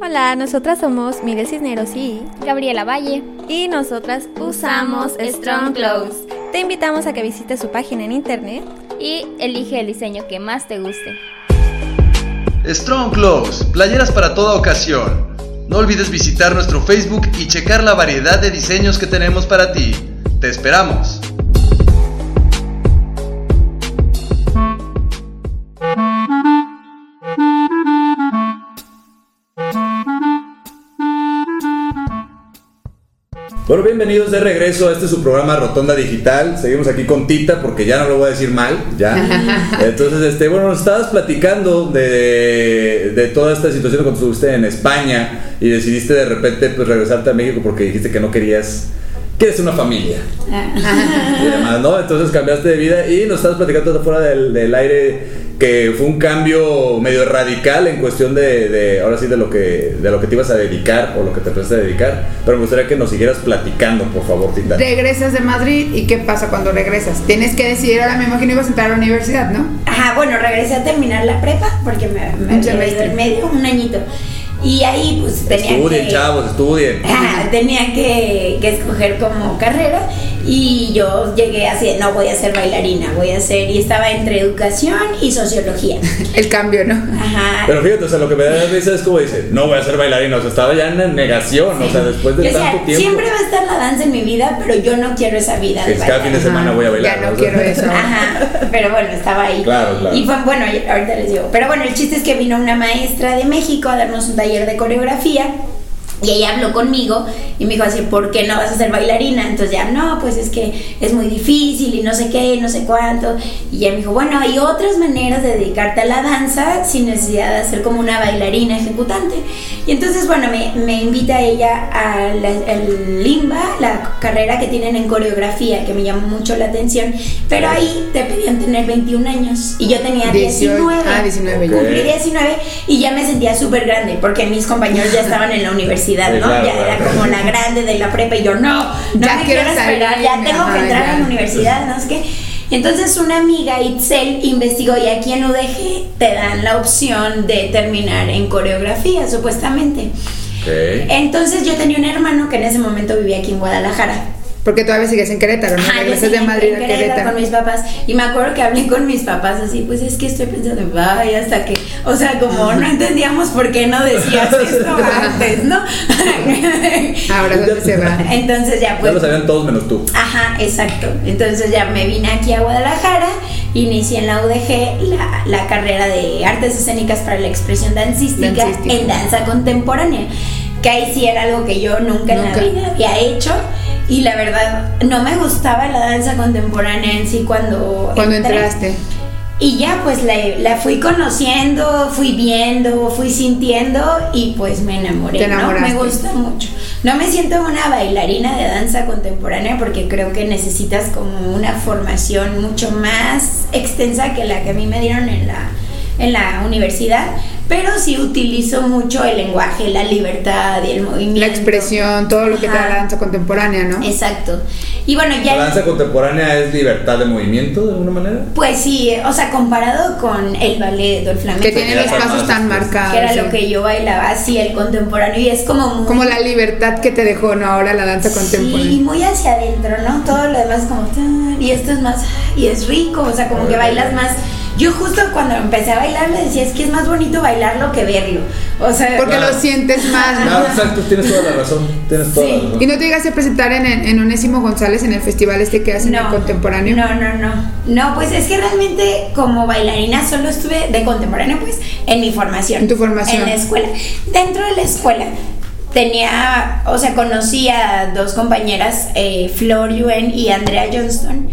Hola, nosotras somos Mire Cisneros y Gabriela Valle. y nosotras usamos Strong Clothes. Te invitamos a que visites su página en internet Y elige el diseño que más te guste. Strong Clothes, playeras para toda ocasión. No olvides visitar nuestro Facebook y checar la variedad de diseños que tenemos para ti. Te esperamos. Bueno, bienvenidos de regreso a este su programa Rotonda Digital. Seguimos aquí con Tita porque ya no lo voy a decir mal, ya. *laughs* Entonces, este, bueno, nos estabas platicando de, de toda esta situación cuando estuviste en España y decidiste de repente pues regresarte a México porque dijiste que no querías, quieres una familia y demás, ¿no? Entonces cambiaste de vida y nos estabas platicando fuera del, del aire que fue un cambio medio radical en cuestión de, de, ahora sí de lo que de lo que te ibas a dedicar o lo que te empezaste a dedicar, pero me gustaría que nos siguieras platicando, por favor, Tita. Regresas de Madrid y ¿qué pasa cuando regresas? Tienes que decidir, ahora me imagino ibas a entrar a la universidad, ¿no? Ajá, bueno, regresé a terminar la prepa porque me, me Un había ido medio, un añito. Y ahí pues tenía Estudien, que... chavos, estudien. Ajá, tenía que, que escoger como carrera y yo llegué así, no voy a ser bailarina, voy a ser, y estaba entre educación y sociología. *laughs* El cambio, ¿no? Ajá. Pero fíjate, o sea, lo que me da risa es como dice, no voy a ser bailarina, o sea, estaba ya en negación, o sea, después de Yo tanto tiempo. siempre va a estar la danza en mi vida, pero yo no quiero esa vida de que cada fin de semana voy a bailar. Ya no O sea, quiero *laughs* eso. Ajá, pero bueno, estaba ahí. Claro, claro. Y fue, bueno, ahorita les digo. Pero bueno, el chiste es que vino una maestra de México a darnos un taller de coreografía. Y ella habló conmigo y me dijo así, ¿por qué no vas a ser bailarina? Entonces ya, no, pues es que es muy difícil y no sé qué, no sé cuánto. Y ella me dijo, bueno, hay otras maneras de dedicarte a la danza sin necesidad de ser como una bailarina ejecutante. Y entonces, bueno, me, me invita ella a la, el Limba, la carrera que tienen en coreografía, que me llamó mucho la atención. Pero ahí te pedían tener 21 años y yo tenía 18, 19. ah, 19 ya. Cumplí 19 y ya me sentía súper grande porque mis compañeros ya *laughs* estaban en la universidad, Sí, ¿no? claro, ya claro. era como la grande de la prepa y yo, no, no Ya me quiero quiero esperar, salir, ya tengo ajá, que entrar ya. a la universidad, ¿no? Es que... Entonces una amiga, Itzel, investigó y aquí en UDG te dan la opción de terminar en coreografía, supuestamente. Entonces yo tenía un hermano que en ese momento vivía aquí en Guadalajara. Porque todavía sigues en Querétaro, ¿no? Ajá, yo Regresas de Madrid en a Querétaro Querétaro. con mis papás y me acuerdo que hablé con mis papás así, pues es que estoy pensando, vaya, hasta que, o sea, como no entendíamos por qué no decías esto antes, ¿no? *laughs* Ahora, ¿dónde se va? Entonces ya Ya pues... lo sabían todos menos tú. Ajá, exacto. Entonces ya me vine aquí a Guadalajara, inicié en la UDG la, la carrera de artes escénicas para la expresión dancística, Dancística. en danza contemporánea, que ahí sí era algo que yo nunca, en Nunca. la vida había hecho. Y la verdad, no me gustaba la danza contemporánea en sí cuando, Cuando entré. entraste. Y ya pues la, la fui conociendo, fui viendo, fui sintiendo y pues me enamoré, ¿no? Me gusta mucho. No me siento una bailarina de danza contemporánea porque creo que necesitas como una formación mucho más extensa que la que a mí me dieron en la, en la universidad. Pero sí utilizo mucho el lenguaje, la libertad y el movimiento. La expresión, todo lo que te da Ajá. la danza contemporánea, ¿no? Exacto. Y bueno, ya... ¿La danza contemporánea es libertad de movimiento de alguna manera? Pues sí, o sea, comparado con el ballet o el flamenco. Que tiene los pasos tan marcados. que era sí. lo que yo bailaba así, el contemporáneo, y es como muy... Como la libertad que te dejó, ¿no? Ahora la danza Sí, contemporánea. muy hacia adentro, ¿no? Todo lo demás como... tan, Y esto es más... Y es rico, o sea, como que bailas más... Yo justo cuando empecé a bailar le decía, es que es más bonito bailarlo que verlo. O sea... Porque Claro. lo sientes más, ¿no? Claro, exacto, tienes toda la razón. Tienes toda Sí. la razón. ¿Y no te llegaste a presentar en, en, en Onésimo González en el festival este que hacen el contemporáneo? No, no, no. No, pues es que realmente como bailarina solo estuve de contemporáneo, pues, en mi formación. En tu formación. En la escuela. Dentro de la escuela tenía, o sea, conocí a dos compañeras, eh, Flor Yuen y Andrea Johnston,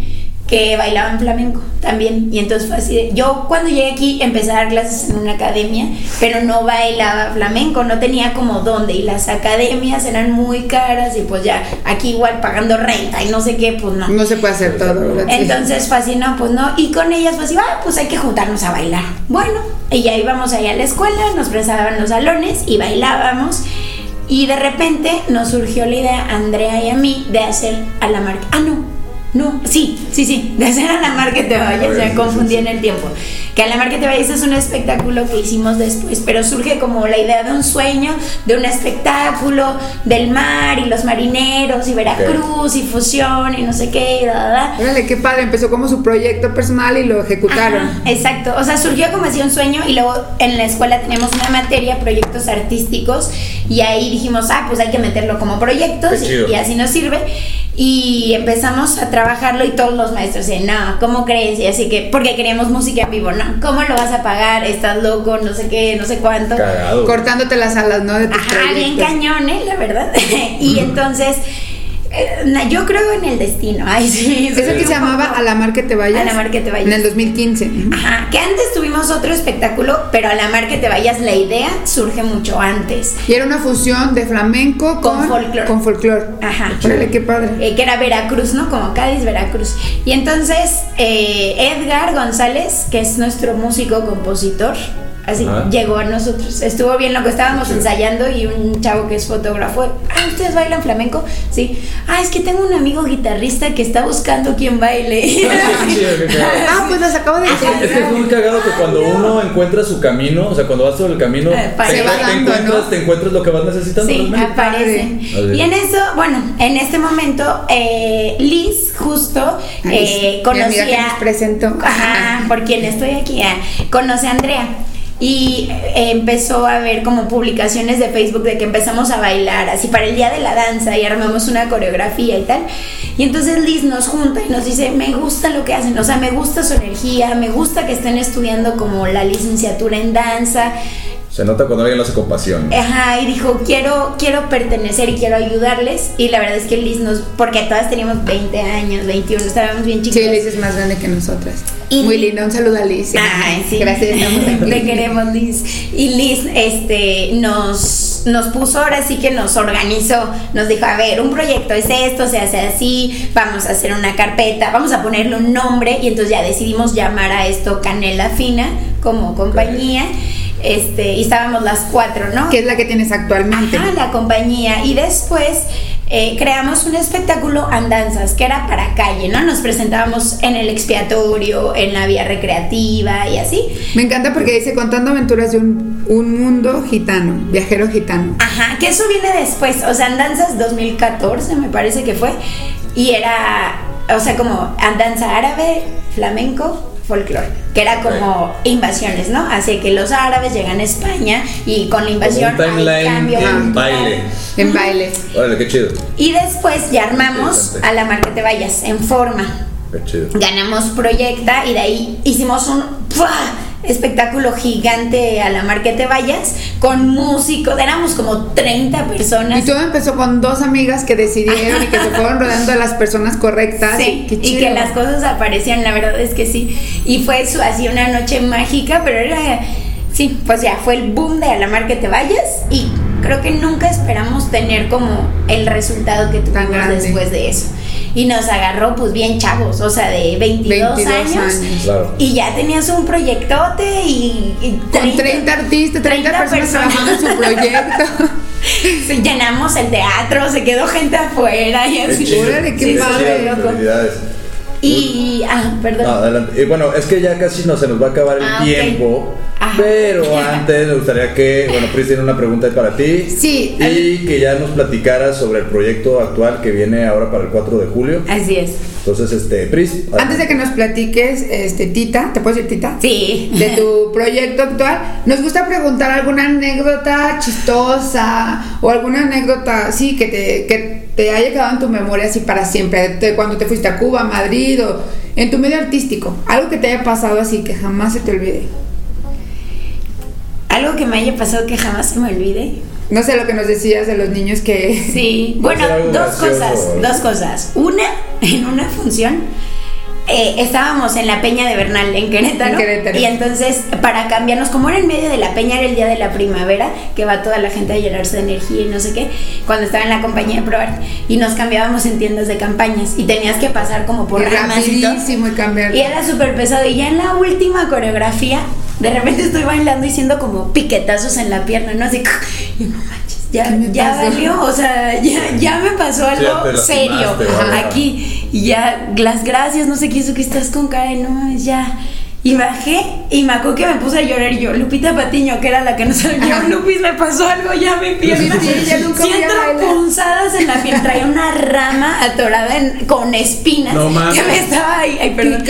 que bailaban flamenco también. Y entonces fue así de- Yo cuando llegué aquí empecé a dar clases en una academia, pero no bailaba flamenco, no tenía como dónde. Y las academias eran muy caras y pues ya aquí igual pagando renta y no sé qué, pues no. No se puede hacer todo. Entonces fue así, no, pues no. Y con ellas fue así, ah, pues hay que juntarnos a bailar. Bueno, y ya íbamos ahí a la escuela, nos prestaban los salones y bailábamos. Y de repente nos surgió la idea, Andrea y a mí, de hacer a la marca. Ah, no. No, sí, sí, sí, *laughs* de hacer a la mar que te vayas, me confundí en el tiempo. Que a la mar que te vayas es un espectáculo que hicimos después, pero surge como la idea de un sueño, de un espectáculo, del mar y los marineros y Veracruz y fusión y no sé qué, y da, da, da. Órale, qué padre, empezó como su proyecto personal y lo ejecutaron. Ajá, exacto, o sea, surgió como así un sueño y luego en la escuela teníamos una materia, proyectos artísticos, y ahí dijimos, ah, pues hay que meterlo como proyectos y así nos sirve. Y empezamos a trabajarlo y todos los maestros decían, no, ¿cómo crees? Y así que, porque queríamos música en vivo, no, ¿cómo lo vas a pagar? Estás loco, no sé qué, no sé cuánto. Cagado. Cortándote las alas, ¿no? De tus Ajá, bien cañón, ¿eh? La verdad. *laughs* y *clears throat* entonces, yo creo en el destino. Ay, sí. *laughs* Es el que se llamaba A la mar que te vayas. A la mar que te vayas. En el 2015. Ajá, que antes tuvimos otro espectáculo, pero a la mar que te vayas, la idea surge mucho antes. Y era una fusión de flamenco con, Con folclore. Con folclore. Ajá. Órale, qué padre. Eh, que era Veracruz, ¿no? Como Cádiz, Veracruz. Y entonces eh, Edgar González, que es nuestro músico compositor, así llegó a nosotros. Estuvo bien lo que estábamos ensayando y un chavo que es fotógrafo, ah, ¿ustedes bailan flamenco? Sí. Ah, es que tengo un amigo guitarrista que está buscando quien baile. *laughs* *laughs* Ah, pues las acabo de decir. Es que es muy cagado que cuando uno encuentra su camino, o sea, cuando vas sobre el camino, Eh, te, dando, encuentras, ¿no? te encuentras lo que vas necesitando. Sí, realmente. aparecen. padre. Y en eso, bueno, en este momento, eh, Liz justo eh, conocía. nos presentó. Ajá, por quien estoy aquí, ah, conoce a Andrea. Y eh, empezó a ver como publicaciones de Facebook de que empezamos a bailar así para el día de la danza y armamos una coreografía y tal. Y entonces Liz nos junta y nos dice, me gusta lo que hacen, o sea, me gusta su energía, me gusta que estén estudiando como la licenciatura en danza. Se nota cuando alguien lo hace con pasión. Ajá, y dijo, quiero, quiero pertenecer y quiero ayudarles. Y la verdad es que Liz nos, porque todas teníamos 20 años, 21, estábamos bien chicas. Sí, Liz es más grande que nosotras. Y- Muy linda, un saludo a Liz. Ay, sí. Gracias, estamos *laughs* aquí. Te queremos, Liz. Y Liz este, nos, nos puso, ahora sí que nos organizó. Nos dijo, a ver, un proyecto es esto, se hace así, vamos a hacer una carpeta, vamos a ponerle un nombre. Y entonces ya decidimos llamar a esto Canela Fina como compañía. Este, y estábamos las cuatro, ¿no? Que es la que tienes actualmente. Ajá, la compañía. Y después eh, creamos un espectáculo andanzas que era para calle, ¿no? Nos presentábamos en el expiatorio, en la vía recreativa y así. Me encanta porque dice contando aventuras de un, un mundo gitano, viajero gitano. Ajá, que eso viene después. O sea, andanzas 2014 me parece que fue. Y era, o sea, como andanza árabe, flamenco. Folclore, que era como invasiones, ¿no? Así que los árabes llegan a España y con la invasión hay cambio en baile. En baile. Órale, qué chido. Y después ya armamos a la mar que te vayas en forma. Qué chido. Ganamos Proyecta y de ahí hicimos un. Espectáculo gigante a la mar que te vayas con músicos. Éramos como 30 personas. Y todo empezó con dos amigas que decidieron y que se fueron rodeando a las personas correctas. Sí, y que las cosas aparecían, la verdad es que sí. Y fue su, así una noche mágica, pero era, sí, pues ya fue el boom de a la mar que te vayas y creo que nunca esperamos tener como el resultado que tuvimos después de eso. Y nos agarró pues bien chavos, o sea, de 22, 22 años. años. Claro. Y ya tenías un proyectote y, y Con 30 artistas, 30, 30 personas trabajando en su proyecto. Sí, llenamos el teatro, se quedó gente afuera y Qué así. chido. Órale, qué Sí, padre. felicidades. Y, ah, perdón. No, adelante. Y bueno, es que ya casi no se nos va a acabar el Ah, tiempo. Ajá. Pero *laughs* antes me gustaría que, bueno, Pris tiene una pregunta ahí para ti. Sí, Y que ya nos platicaras sobre el proyecto actual que viene ahora para el 4 de julio. Así es. Entonces, este, Pris. Antes de que nos platiques, este, Tita, ¿te puedo decir Tita? Sí. De tu proyecto actual, nos gusta preguntar alguna anécdota chistosa o alguna anécdota, sí, que te, que te haya quedado en tu memoria así para siempre, de cuando te fuiste a Cuba, Madrid o en tu medio artístico, algo que te haya pasado así que jamás se te olvide. Algo que me haya pasado que jamás se me olvide. No sé lo que nos decías de los niños que... Sí, *laughs* bueno, algo dos gracioso, cosas, ¿no? dos cosas. Una, en una función, eh, estábamos en la Peña de Bernal, en Querétaro, En Querétaro. Y entonces, para cambiarnos, como era en medio de la peña, era el día de la primavera, que va toda la gente a llenarse de energía y no sé qué, cuando estaba en la compañía de Probar, y nos cambiábamos en tiendas de campañas, y tenías que pasar como por y ramas y todo. y cambiar. Y era súper pesado. Y ya en la última coreografía, de repente estoy bailando y siendo como piquetazos en la pierna, ¿no? Así, y no manches, ya, ¿Qué me ya valió. O sea, ya, ya me pasó algo serio aquí. Y ya, las gracias, no sé qué hizo que estás con y no ya. Y bajé y me acuerdo que me puse a llorar y yo, Lupita Patiño, que era la que nos yo, Lupis, me pasó algo, ya mi pierna. Sí, sí, ya nunca voy a Siento punzadas en la pierna, traía una rama atorada en- con espinas No que me estaba ahí, ay, perdón,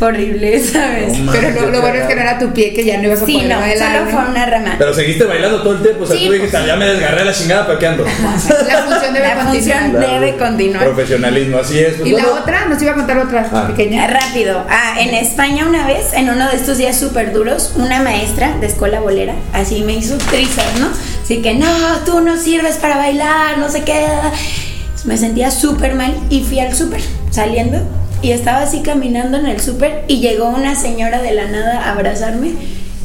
horrible, ¿sabes? No Pero lo, bueno es que no era tu pie, que ya no ibas a Sí, poder no, bailar. solo ¿no? fue una rama. Pero seguiste bailando todo el tiempo. O sea, Sí, tú dijiste, pues- ya me desgarré la chingada, pero ¿qué ando? La función debe La función continuar. debe continuar. Profesionalismo, así es. Pues Y la otra, nos iba a contar otra Ah. pequeña. Rápido. Ah, en España una vez, en uno de estos días súper duros, una maestra de escuela bolera, así me hizo trizas, ¿no? Así que, no, tú no sirves para bailar, no sé qué. Me sentía súper mal y fui al súper saliendo y estaba así caminando en el súper y llegó una señora de la nada a abrazarme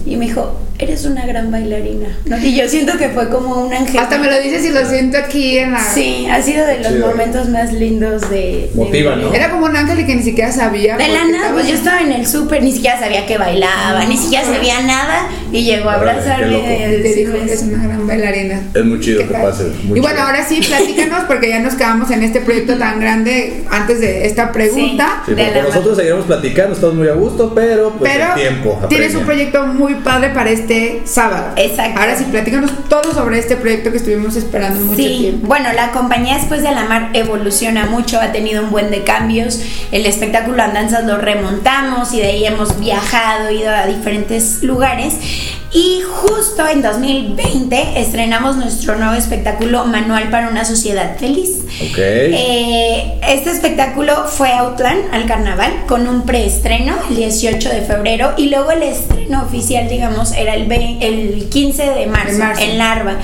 y me dijo, eres una gran bailarina. ¿no? Y yo siento que fue como un ángel. Hasta me lo dices y lo siento aquí en la... Sí, ha sido de los momentos más lindos de... Motiva, ¿no? Era como un ángel y que ni siquiera sabía. De la nada, pues yo estaba en el súper, ni siquiera sabía que bailaba, ni siquiera sabía nada y llegó a abrazarme y Te dijo que es una gran bailarina. Es muy chido ¿Qué que pase. muy y bueno, chido. ahora sí, platícanos porque ya nos quedamos en este proyecto tan grande antes de esta pregunta. Sí, de la nosotros seguiremos platicando, estamos muy a gusto, pero pues Pero el tiempo. tienes un proyecto muy padre para este sábado. Exacto. Ahora sí, platícanos todo sobre este proyecto que estuvimos esperando mucho Sí, tiempo. bueno, la compañía después de la mar evoluciona mucho, ha tenido un buen de cambios. El espectáculo Andanzas lo remontamos y de ahí hemos viajado, ido a diferentes lugares. Y justo en 2020 estrenamos nuestro nuevo espectáculo Manual para una sociedad feliz. Ok. Eh, este espectáculo fue a Outland al carnaval con un preestreno el 18 de febrero y luego el estreno oficial, digamos, era el, el 15 de marzo, De marzo. en Larva.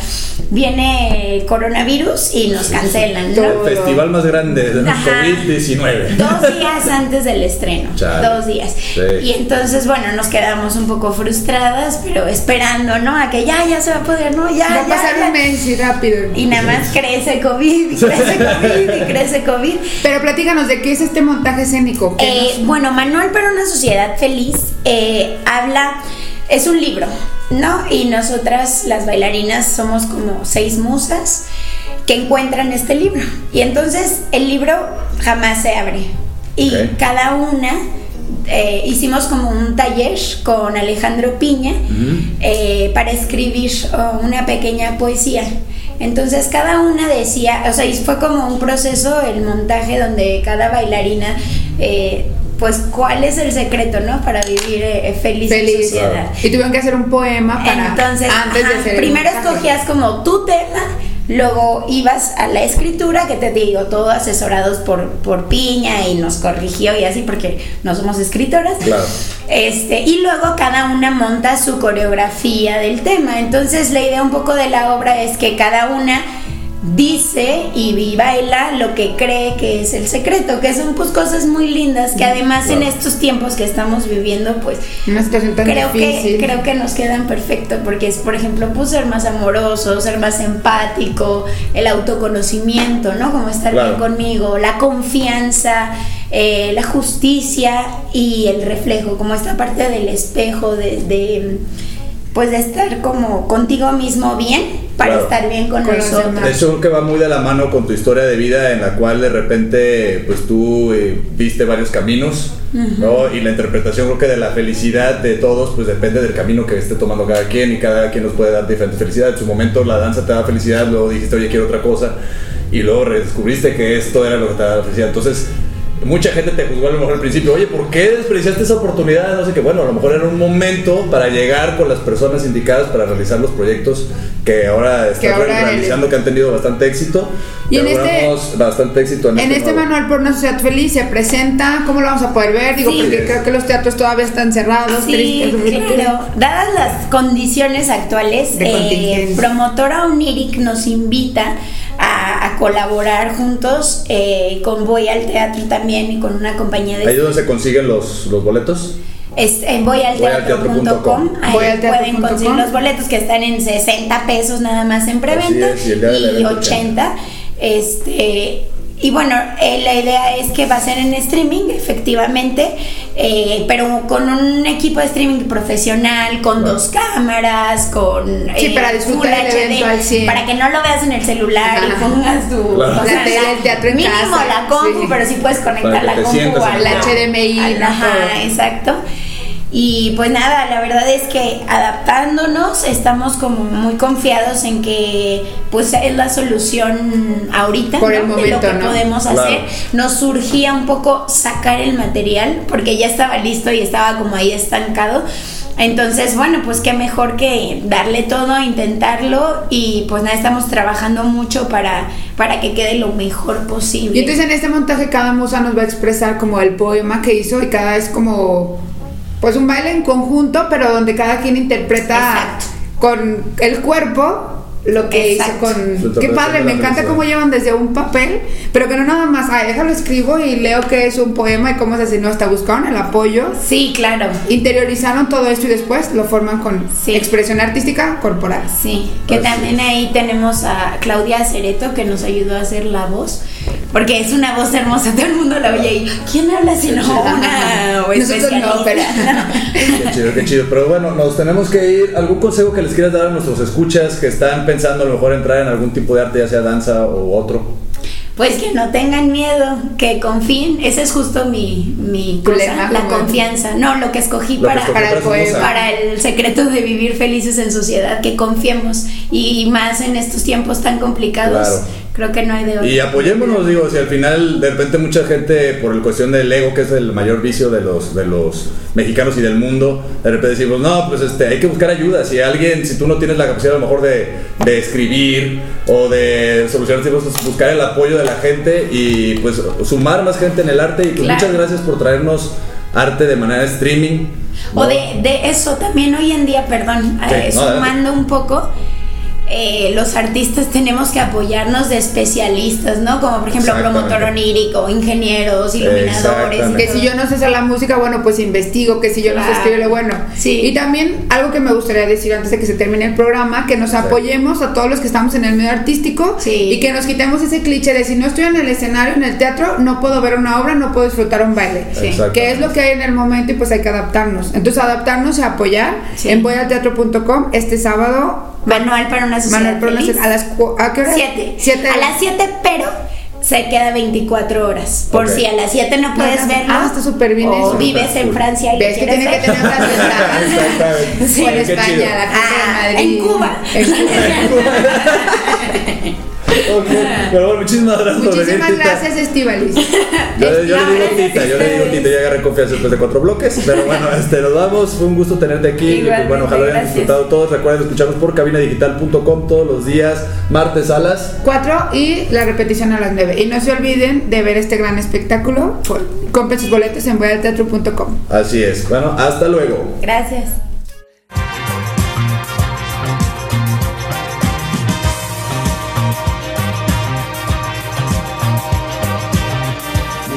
Viene coronavirus y nos cancelan, ¿no? el festival más grande del Ajá. COVID-19. Dos días antes del estreno. Chale. Dos días. Sí. Y entonces, bueno, nos quedamos un poco frustradas, pero esperando, ¿no? A que ya, ya se va a poder, ¿no? Ya, Va a ya, pasar ya. un mes y rápido. Y nada más crece COVID, y crece COVID, y crece COVID. Pero platícanos de qué es este montaje escénico. ¿Qué Eh, nos- bueno, Manual para una sociedad feliz eh, habla, es un libro, ¿no? Y nosotras, las bailarinas, somos como seis musas que encuentran este libro. Y entonces el libro jamás se abre. Y cada una eh, hicimos como un taller con Alejandro Piña eh, para escribir oh, una pequeña poesía. Entonces cada una decía, o sea, y fue como un proceso, el montaje donde cada bailarina, eh, pues cuál es el secreto, ¿no? Para vivir eh, feliz, en sociedad. Y tuvieron que hacer un poema para Entonces, antes de hacer primero escogías como tu tema, luego ibas a la escritura, que te digo, todo asesorados por, por Piña y nos corrigió y así, porque no somos escritoras. Claro. Este, y luego cada una monta su coreografía del tema. Entonces la idea un poco de la obra es que cada una dice y baila lo que cree que es el secreto, que son pues cosas muy lindas que además en estos tiempos que estamos viviendo pues tan creo que creo que nos quedan perfecto porque es por ejemplo pues ser más amoroso, ser más empático, el autoconocimiento, ¿no? Como estar Claro. bien conmigo, la confianza, eh, la justicia y el reflejo, como esta parte del espejo de, de, pues de estar como contigo mismo bien para Claro. estar bien con, Con los. De hecho, creo que va muy de la mano con tu historia de vida en la cual de repente, pues tú eh, viste varios caminos, ¿no? Y la interpretación creo que de la felicidad de todos, pues depende del camino que esté tomando cada quien y cada quien nos puede dar diferente felicidad. En su momento la danza te da felicidad, luego dijiste, oye, quiero otra cosa, y luego redescubriste que esto era lo que te daba felicidad. Entonces, mucha gente te juzgó a lo mejor al principio, oye, ¿por qué desperdiciaste esa oportunidad? No sé qué, bueno, a lo mejor era un momento para llegar con las personas indicadas para realizar los proyectos que ahora están ahora en el- realizando, que han tenido bastante éxito. Y en este- bastante éxito en, En este nuevo- manual por una sociedad feliz se presenta, ¿cómo lo vamos a poder ver? Digo, Sí. porque creo que los teatros todavía están cerrados. Sí, tristes. claro. Dadas las condiciones actuales, eh. Promotora Uniric nos invita a, a colaborar juntos eh, con Voy al Teatro también y con una compañía Ahí de... es donde se consiguen los, los boletos. Es en voyalteatro.com. Ahí Voyalteatro.com. pueden conseguir los boletos que están en 60 pesos nada más en preventa y y evento 80. Este, y bueno, eh, la idea es que va a ser en streaming, efectivamente, eh, pero con un equipo de streaming profesional, con dos cámaras, con Sí, para disfrutar el evento al 100. para que no lo veas en el celular y pongas tu Claro. o sea, La tele, el teatro en mínimo casa, la compu, sí. pero sí puedes conectar Para la compu al. HDMI, ajá, Todo. exacto. Y pues nada, la verdad es que adaptándonos estamos como muy confiados en que pues es la solución ahorita Por el ¿no? de momento, lo que ¿no? podemos Claro. hacer. Nos surgía un poco sacar el material porque ya estaba listo y estaba como ahí estancado. Entonces, bueno, pues qué mejor que darle todo, intentarlo y pues nada, estamos trabajando mucho para, para que quede lo mejor posible. Y entonces en este montaje cada musa nos va a expresar como el poema que hizo y cada vez como pues un baile en conjunto, pero donde cada quien interpreta Exacto. con el cuerpo lo que Exacto. hizo Su con... Qué padre, me encanta cómo llevan desde un papel, pero que no nada más, ay, déjalo escribo y leo que es un poema y cómo se hace, no, hasta buscaron el apoyo, Sí, claro. interiorizaron todo esto y después lo forman con Sí. expresión artística corporal. Sí, que Así también ahí tenemos a Claudia Cereto que nos ayudó a hacer la voz, porque es una voz hermosa, todo el mundo la oye y ¿quién habla si no una no, pero-? *laughs* Qué chido, qué chido. Pero bueno, nos tenemos que ir. ¿Algún consejo que les quieras dar a nuestros escuchas que están pensando a lo mejor entrar en algún tipo de arte, ya sea danza o otro? Pues que no tengan miedo, que confíen, ese es justo mi, mi cosa, lema, la confianza, no, lo que escogí Lo que para, escogí para el para para secreto de vivir felices en sociedad, que confiemos y más en estos tiempos tan complicados, Claro. Creo que no hay de otra. Y apoyémonos, digo, si al final de repente mucha gente, por el cuestión del ego, que es el mayor vicio de los, de los mexicanos y del mundo, de repente decimos, no, pues este, hay que buscar ayuda. Si alguien, si tú no tienes la capacidad a lo mejor de, de escribir o de solucionar cosas, buscar el apoyo de la gente y pues sumar más gente en el arte. Y pues Claro. muchas gracias por traernos arte de manera streaming. O de, de eso también hoy en día, perdón, Sí, eh, no, sumando un poco, eh, los artistas tenemos que apoyarnos de especialistas, ¿no? Como por ejemplo promotor onírico, ingenieros, iluminadores. Que si yo no sé hacer la música, bueno, pues investigo, que si yo no sé Claro. escribirle, bueno. Sí. Y también algo que me gustaría decir antes de que se termine el programa, que nos apoyemos a todos los que estamos en el medio artístico Sí. y que nos quitemos ese cliché de si no estoy en el escenario, en el teatro, no puedo ver una obra, no puedo disfrutar un baile. Sí. Que es lo que hay en el momento y pues hay que adaptarnos. Entonces adaptarnos y apoyar Sí. en voyalteatro.com este sábado. Manual para una sociedad Manuel Pernas, feliz. a las ¿a qué hora? Siete. Siete. A las 7, pero se queda 24 horas. Por si a las 7 no puedes Ah, verlo. está súper bien o eso. vives en. Francia y Ves que tener ventajas. *laughs* Sí. Por chido. España, la casa Ah, de Madrid. en Cuba. En Cuba. *laughs* *laughs* Ok, Pero bueno, muchísimas gracias por venir, Muchísimas gracias, Estivalis. *laughs* Yo, le digo Tita, yo le digo. Tita, ya agarré confianza después de cuatro bloques. Pero bueno, *laughs* este, nos vamos. Fue un gusto tenerte aquí. Y, pues, bueno, ojalá hayan disfrutado todos. Recuerden escucharnos por cabinadigital.com todos los días, martes a las. 4 y la repetición a las 9. Y no se olviden de ver este gran espectáculo. Compren sus boletos en voyalteatro.com. Así es. Bueno, hasta luego. Gracias.